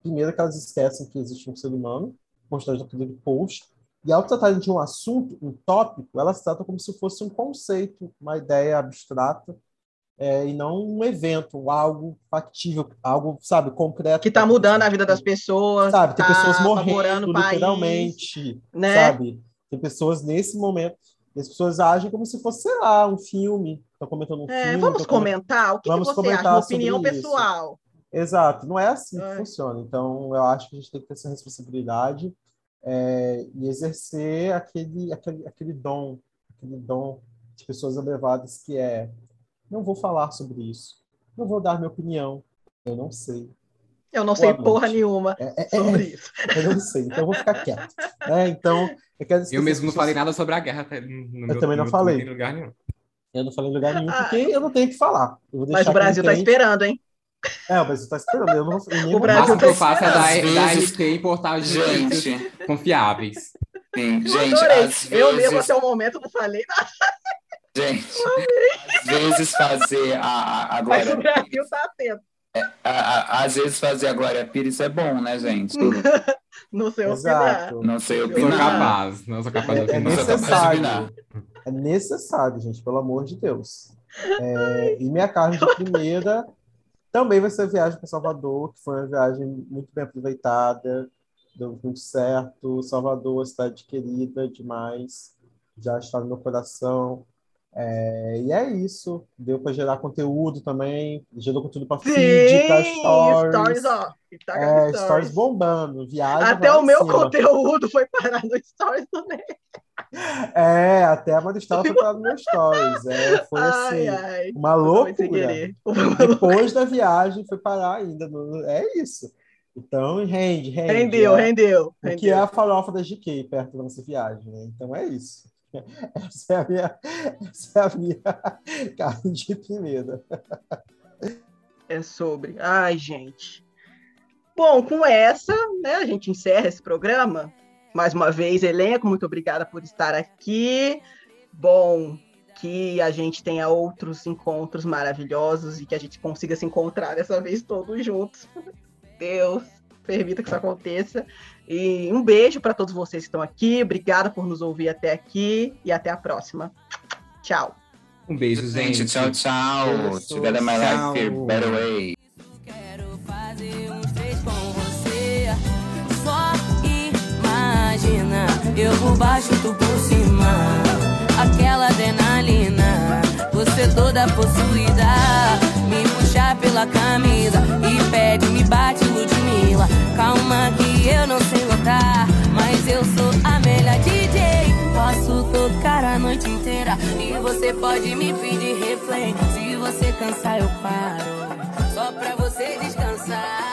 primeiro que elas esquecem que existe um ser humano, constante daquele post, e ao tratarem de um assunto, um tópico, elas tratam como se fosse um conceito, uma ideia abstrata, é, e não um evento, algo factível, algo, sabe, concreto. Que está mudando a vida das pessoas. Sabe, tem tá pessoas morrendo literalmente, né? sabe? Tem pessoas nesse momento, as pessoas agem como se fosse, sei lá, um filme. Estão comentando um é, filme. Vamos comentar? O que, vamos que você acha? Uma opinião pessoal. Exato, não é assim é. que funciona. Então, eu acho que a gente tem que ter essa responsabilidade é, e exercer aquele, aquele, aquele dom, aquele dom de pessoas abrevadas que é não vou falar sobre isso. Não vou dar minha opinião. Eu não sei. Eu não Boa sei noite. porra nenhuma é, é, é sobre é, isso. Eu não sei, então eu vou ficar quieto. É, então, eu, quero eu mesmo não falei nada sobre a guerra. eu meu, também não falei. Lugar nenhum. Eu não falei em lugar nenhum, porque eu não tenho que falar. Mas o Brasil está esperando, hein? É, o Brasil está esperando. Eu não, eu o Brasil que eu faço é da, RT e portal de gente confiáveis. Sim, gente, eu, eu mesmo até o momento não falei nada. Gente, às vezes fazer a, a Glória Mas o Brasil tá atento. É, a, a, às vezes fazer a Glória Pires é bom, né, gente? não sei [LAUGHS] Exato. opinar. Não sei opinar. Sou capaz, não sou capaz de opinar. É, é necessário. É necessário, gente, pelo amor de Deus. É, e minha carne de primeira também vai ser a viagem para Salvador, que foi uma viagem muito bem aproveitada, deu muito certo. Salvador, cidade querida demais, já está no meu coração. É, e é isso. Deu para gerar conteúdo também. Gerou conteúdo para feed, para stories. Stories, ó. Tá é, stories. stories bombando. Viagem até o meu cima. conteúdo foi parar no stories também. É, até a Maristela foi parar no meu stories. É, foi assim, ai, uma loucura. Depois da viagem foi parar ainda. No... É isso. Então, rende, rende. Rendeu, é, rendeu. O rendeu. que é a farofa da GK perto da nossa viagem. Né? Então é isso. Essa é a minha, essa é a minha carne de pimenta. É sobre. Ai, gente. Bom, com essa, né, a gente encerra esse programa. Mais uma vez, Elenco, muito obrigada por estar aqui. Bom, que a gente tenha outros encontros maravilhosos e que a gente consiga se encontrar dessa vez todos juntos. Deus, permita que isso aconteça. E um beijo para todos vocês que estão aqui. Obrigada por nos ouvir até aqui e até a próxima. Tchau. Um beijo, gente. Tchau, tchau. Together my life here, better way. Quero fazer um fez com você. Só imagina, eu por baixo, tu por cima. Aquela adrenalina, você toda possuída. Pela camisa e pede, me bate, Ludmilla. Calma que eu não sei lutar, mas eu sou a melhor DJ. Posso tocar a noite inteira e você pode me pedir replay. Se você cansar, eu paro, só pra você descansar.